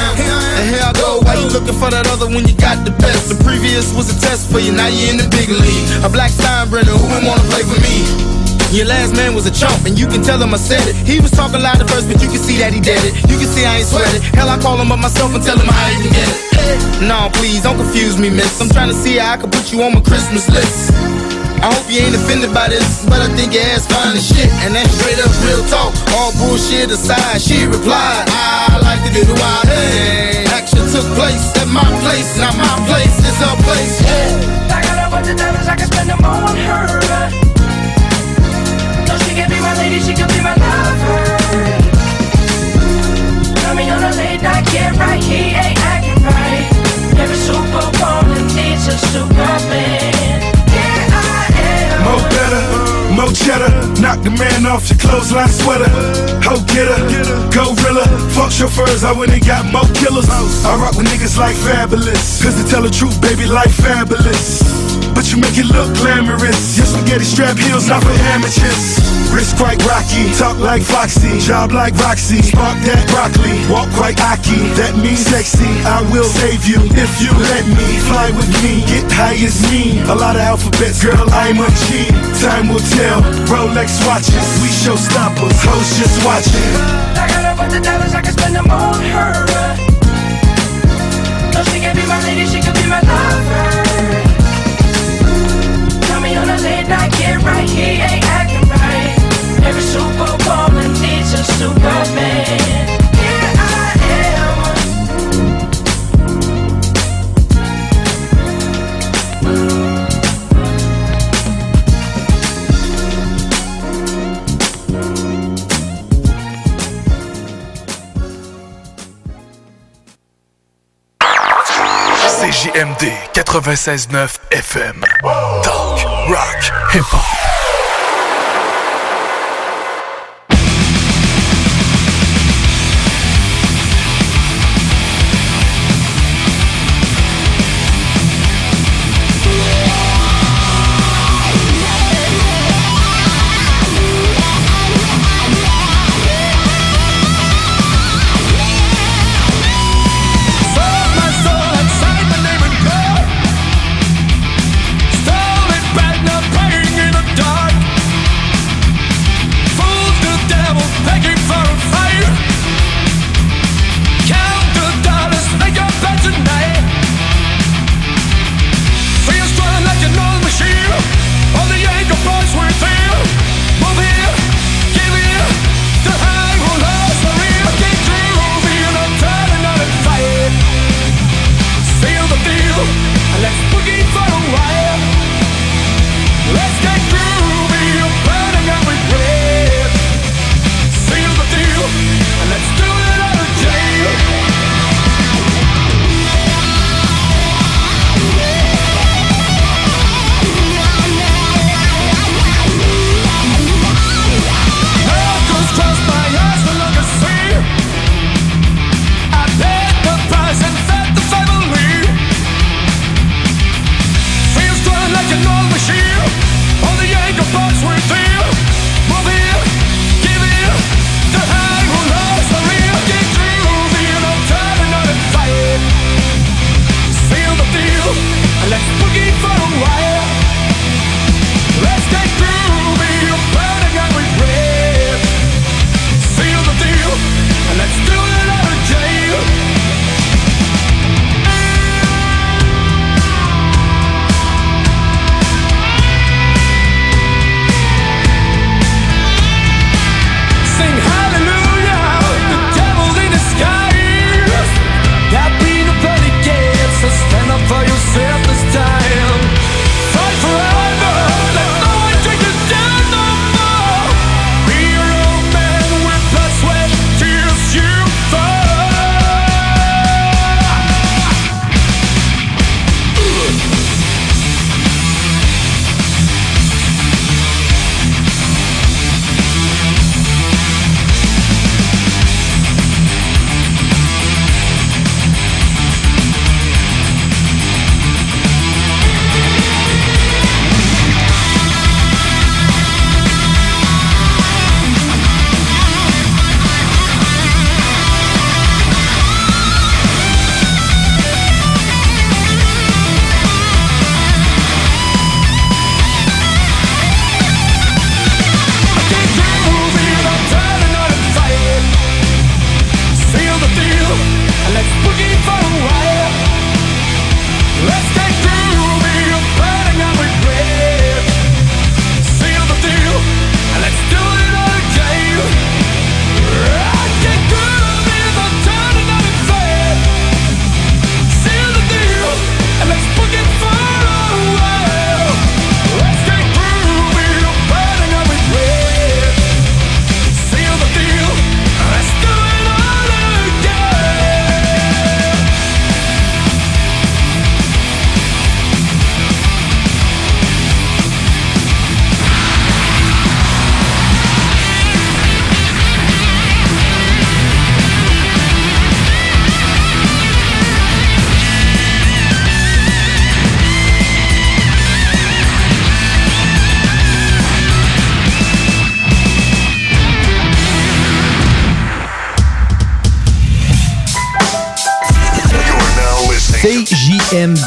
am. And here I go, why you looking for that other when you got the best? The previous was a test for you, now you in the big league. A black Steinbrenner, who would wanna play for me? Your last man was a chump, and you can tell him I said it. He was talking loud at first, but you can see that he did it. You can see I ain't sweat it. Hell, I call him up myself and tell him I didn't get it. No, please, don't confuse me, miss. I'm trying to see how I can put you on my Christmas list. I hope you ain't offended by this, but I think your ass fine as shit. And that's straight up real talk. All bullshit aside, she replied, I like to do the wild thing. Action took place at my place, not my place, it's her place. I got a bunch of dollars, I can spend them on her. My lady, she can be my lover. Tell me on a late night, get right, he ain't acting right. Every superwoman needs a superman. Here I am. Mo better, mo cheddar, knock the man off your clothesline sweater. Ho getter, gorilla, fuck chauffeurs, I went and got mo killers. I rock with niggas like fabulous, cause to tell the truth, baby, life fabulous. You make it look glamorous. Your spaghetti strap heels, not for amateurs. Wrist quite rocky, talk like Foxy, job like Roxy, spark that broccoli, walk quite aki, that means sexy. I will save you if you let me fly with me, get high as me. A lot of alphabets, girl, I'm a G. Time will tell. Rolex watches, we show stoppers, hoes just watching. I got a bunch of dollars, I can spend them on her. No, she can be my lady, she can be my lover. Tell me on a late night, get right, ain't. Here I. CJMD 96.9 FM. Rock, hip-hop. Sold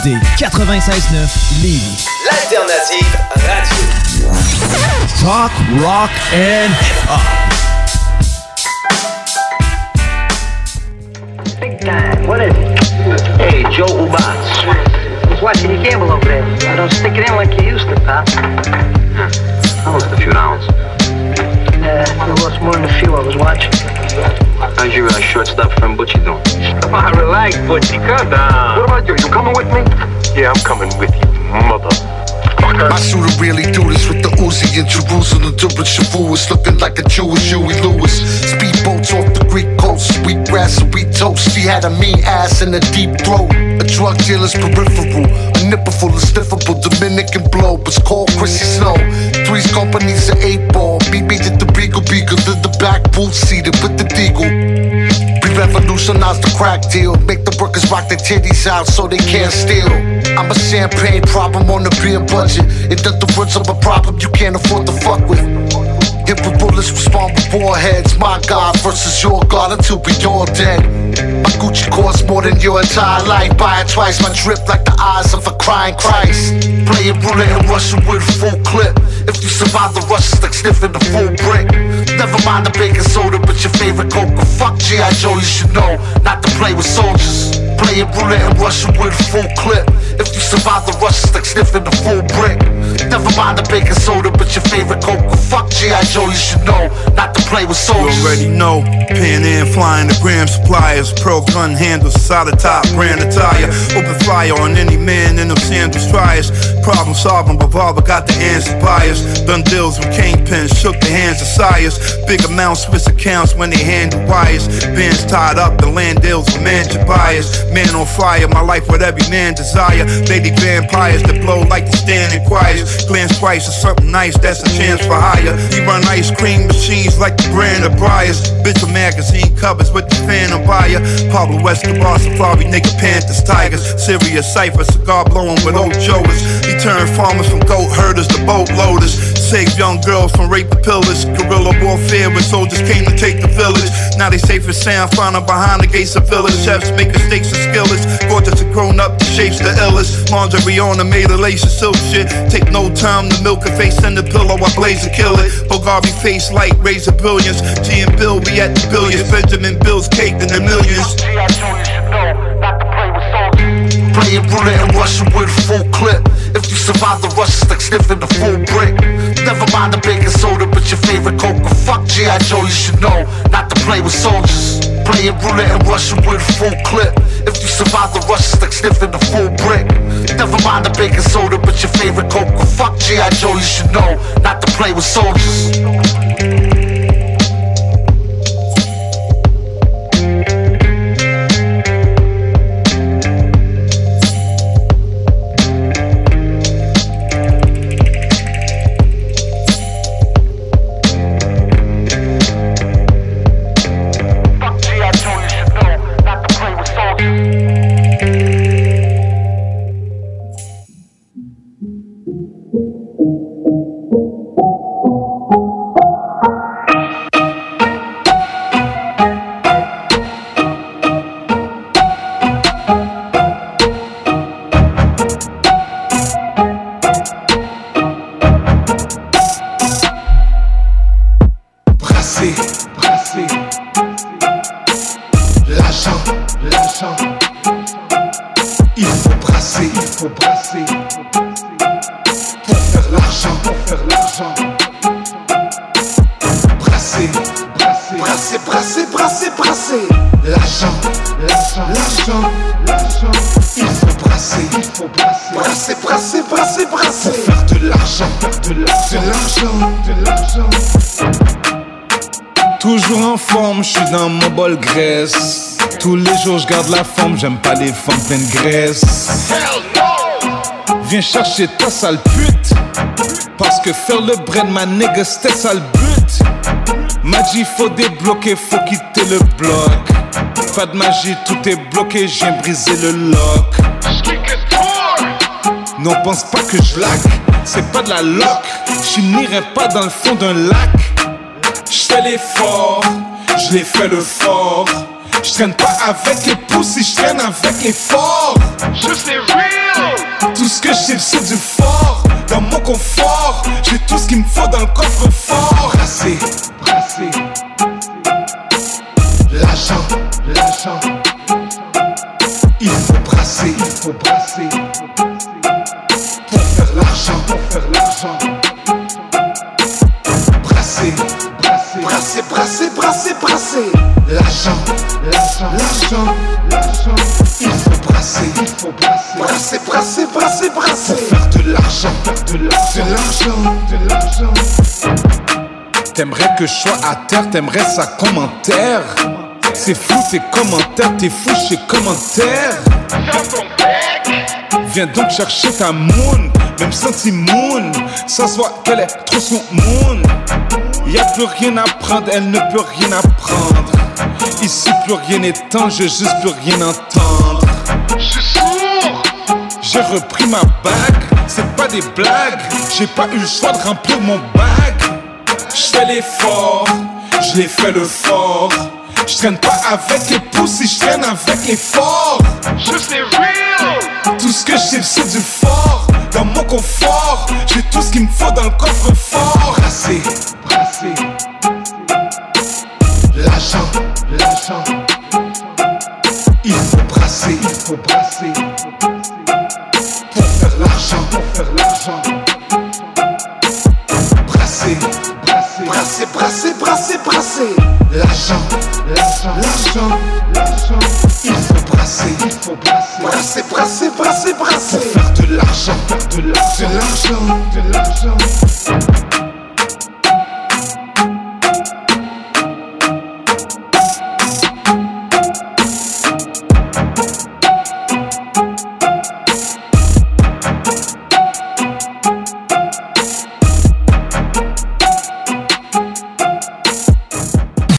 CJMD 96.9 Lévis. L'alternative radio. Talk, rock and hip-hop. What is it? Hey, Joe Ubats. I was watching your cable over there. I don't stick it in like you used to, pal. I lost a few rounds. Uh, I lost more than a few I was watching. How's your uh, shortstop friend Butchie doing? Come on, relax, Butchie. Calm down. What about you? You coming with me? Yeah, I'm coming with you, mother. My shooter really do this with the Uzi in Jerusalem. During Shavuos, looking like a Jewish Huey Lewis. Speedboats off the Greek coast, sweet grass and wheat toast. She had a mean ass and a deep throat. A drug dealer's peripheral, a nipple full of sniffable Dominican blow. It's called Chrissy Snow. Three's companies are eight ball. BB did the beagle beagle, did the back boot seated with the deagle. We revolutionize the crack deal. Make the workers rock their titties out so they can't steal. I'm a champagne problem on a beer budget. In other words, I'm a problem you can't afford to fuck with. Hit with bullets, respond with warheads. My God versus your God until we all dead. My Gucci costs more than your entire life. Buy it twice, my drip like the eyes of a crying Christ. Playing roulette and Russian with a full clip. If you survive the rush, it's like sniffing the full brick. Never mind the baking soda, but your favorite Coca. Fuck G.I. Joe, you should know not to play with soldiers. Playing roulette and Russian with a full clip. If you survive the rush, it's like sniffing the full brick. Never mind the baking soda, but your favorite Coca. Fuck G.I. Joe, you should know not to play with soldiers. You already know. Pan Am flying the gram suppliers. Pearl gun handles, solid top, brand attire. Open fire on any man in them sandals tries. Problem solving, revolver got the answer buyers. Done deals with kingpins, shook the hands of sires. Big amounts, Swiss accounts when they handle wires. Bands tied up, the land deals with mansion buyers. Man on fire, my life what every man desire. Lady vampires that blow like the standing choirs. Glance twice or something nice, that's a chance for hire. He run ice cream machines like the brand of Briars. Bitch of magazine covers with the phantom buyer. Pablo Escobar, Safari, nigga, Panthers, Tigers. Serious cipher, cigar blowing with old Joers. He turned farmers from goat herders to boat loaders. Saved young girls from rape the pillars. Guerrilla warfare when soldiers came to take the village. Now they safe and sound, found them behind the gates of village. Chefs making steaks and skillets. Gorgeous and grown up, the shapes the illest. Lingerie on the made of lace and silk shit. Take no time to milk a face in the pillow. I blaze and kill it. Bulgari face light, raise the billions. G and Bill be at the billions. Benjamin Bill's caked in the millions. Playing roulette and Russian with a full clip. If you survive the rush, it's like sniffing the full brick. Never mind the baking soda, but your favorite coke. Fuck G.I. Joe, you should know not to play with soldiers. Playing roulette and Russian with a full clip. If you survive the rush, it's like sniffing the full brick. Never mind the baking soda, but your favorite coke. Fuck G.I. Joe, you should know not to play with soldiers. Tous les jours, je garde la forme, j'aime pas les femmes pleines de graisse. Viens chercher ta sale pute. Parce que faire le bread, ma nigga, c'était ça le but. M'a dit, faut débloquer, faut quitter le bloc. Pas de magie, tout est bloqué, j'ai brisé le lock. Non, pense pas que je lac, c'est pas de la loc. Je n'irai pas dans le fond d'un lac. Je fais l'effort, je l'ai fait le fort. Je traîne pas avec les poussées, je traîne avec les forts. Juste les real. Tout ce que j'ai, c'est du fort. Dans mon confort, j'ai tout ce qu'il me faut dans le coffre fort. Brassé, brassé. L'argent, l'argent. Il faut brasser, il faut brasser. Brasser. L'argent, l'argent, l'argent, l'argent. Il faut brasser, il faut brasser. Brasser, brasser, brasser, brasser. Faire de l'argent, de l'argent, de l'argent. T'aimerais que je sois à terre, t'aimerais ça commentaire. C'est fou tes commentaires, t'es fou chez commentaires. Viens donc chercher ta moon, même senti moon. Ça se voit qu'elle est trop son moon. Y a plus rien à prendre, elle ne peut rien apprendre. Ici plus rien temps, je juste plus rien entendre. Je sourd. J'ai repris ma bague, c'est pas des blagues. J'ai pas eu le choix de remplir mon bag. Je fais l'effort, je l'ai fait le fort. Je traîne pas avec les poussées, je traîne avec les forts. Juste les real. Tout ce que j'ai, c'est du fort. Dans mon confort, j'ai tout ce qu'il me faut dans le coffre fort. Brassé, brassé. L'argent, l'argent. Il faut brasser, il faut brasser. Pour faire l'argent, pour faire l'argent. Brasser, brasser, brasser, brasser, brasser, brasser. L'argent, l'argent, l'argent, l'argent. Il faut brasser, il faut brasser. Brasser, brasser, brasser, brasser. Pour faire de l'argent, de l'argent, de l'argent, de l'argent.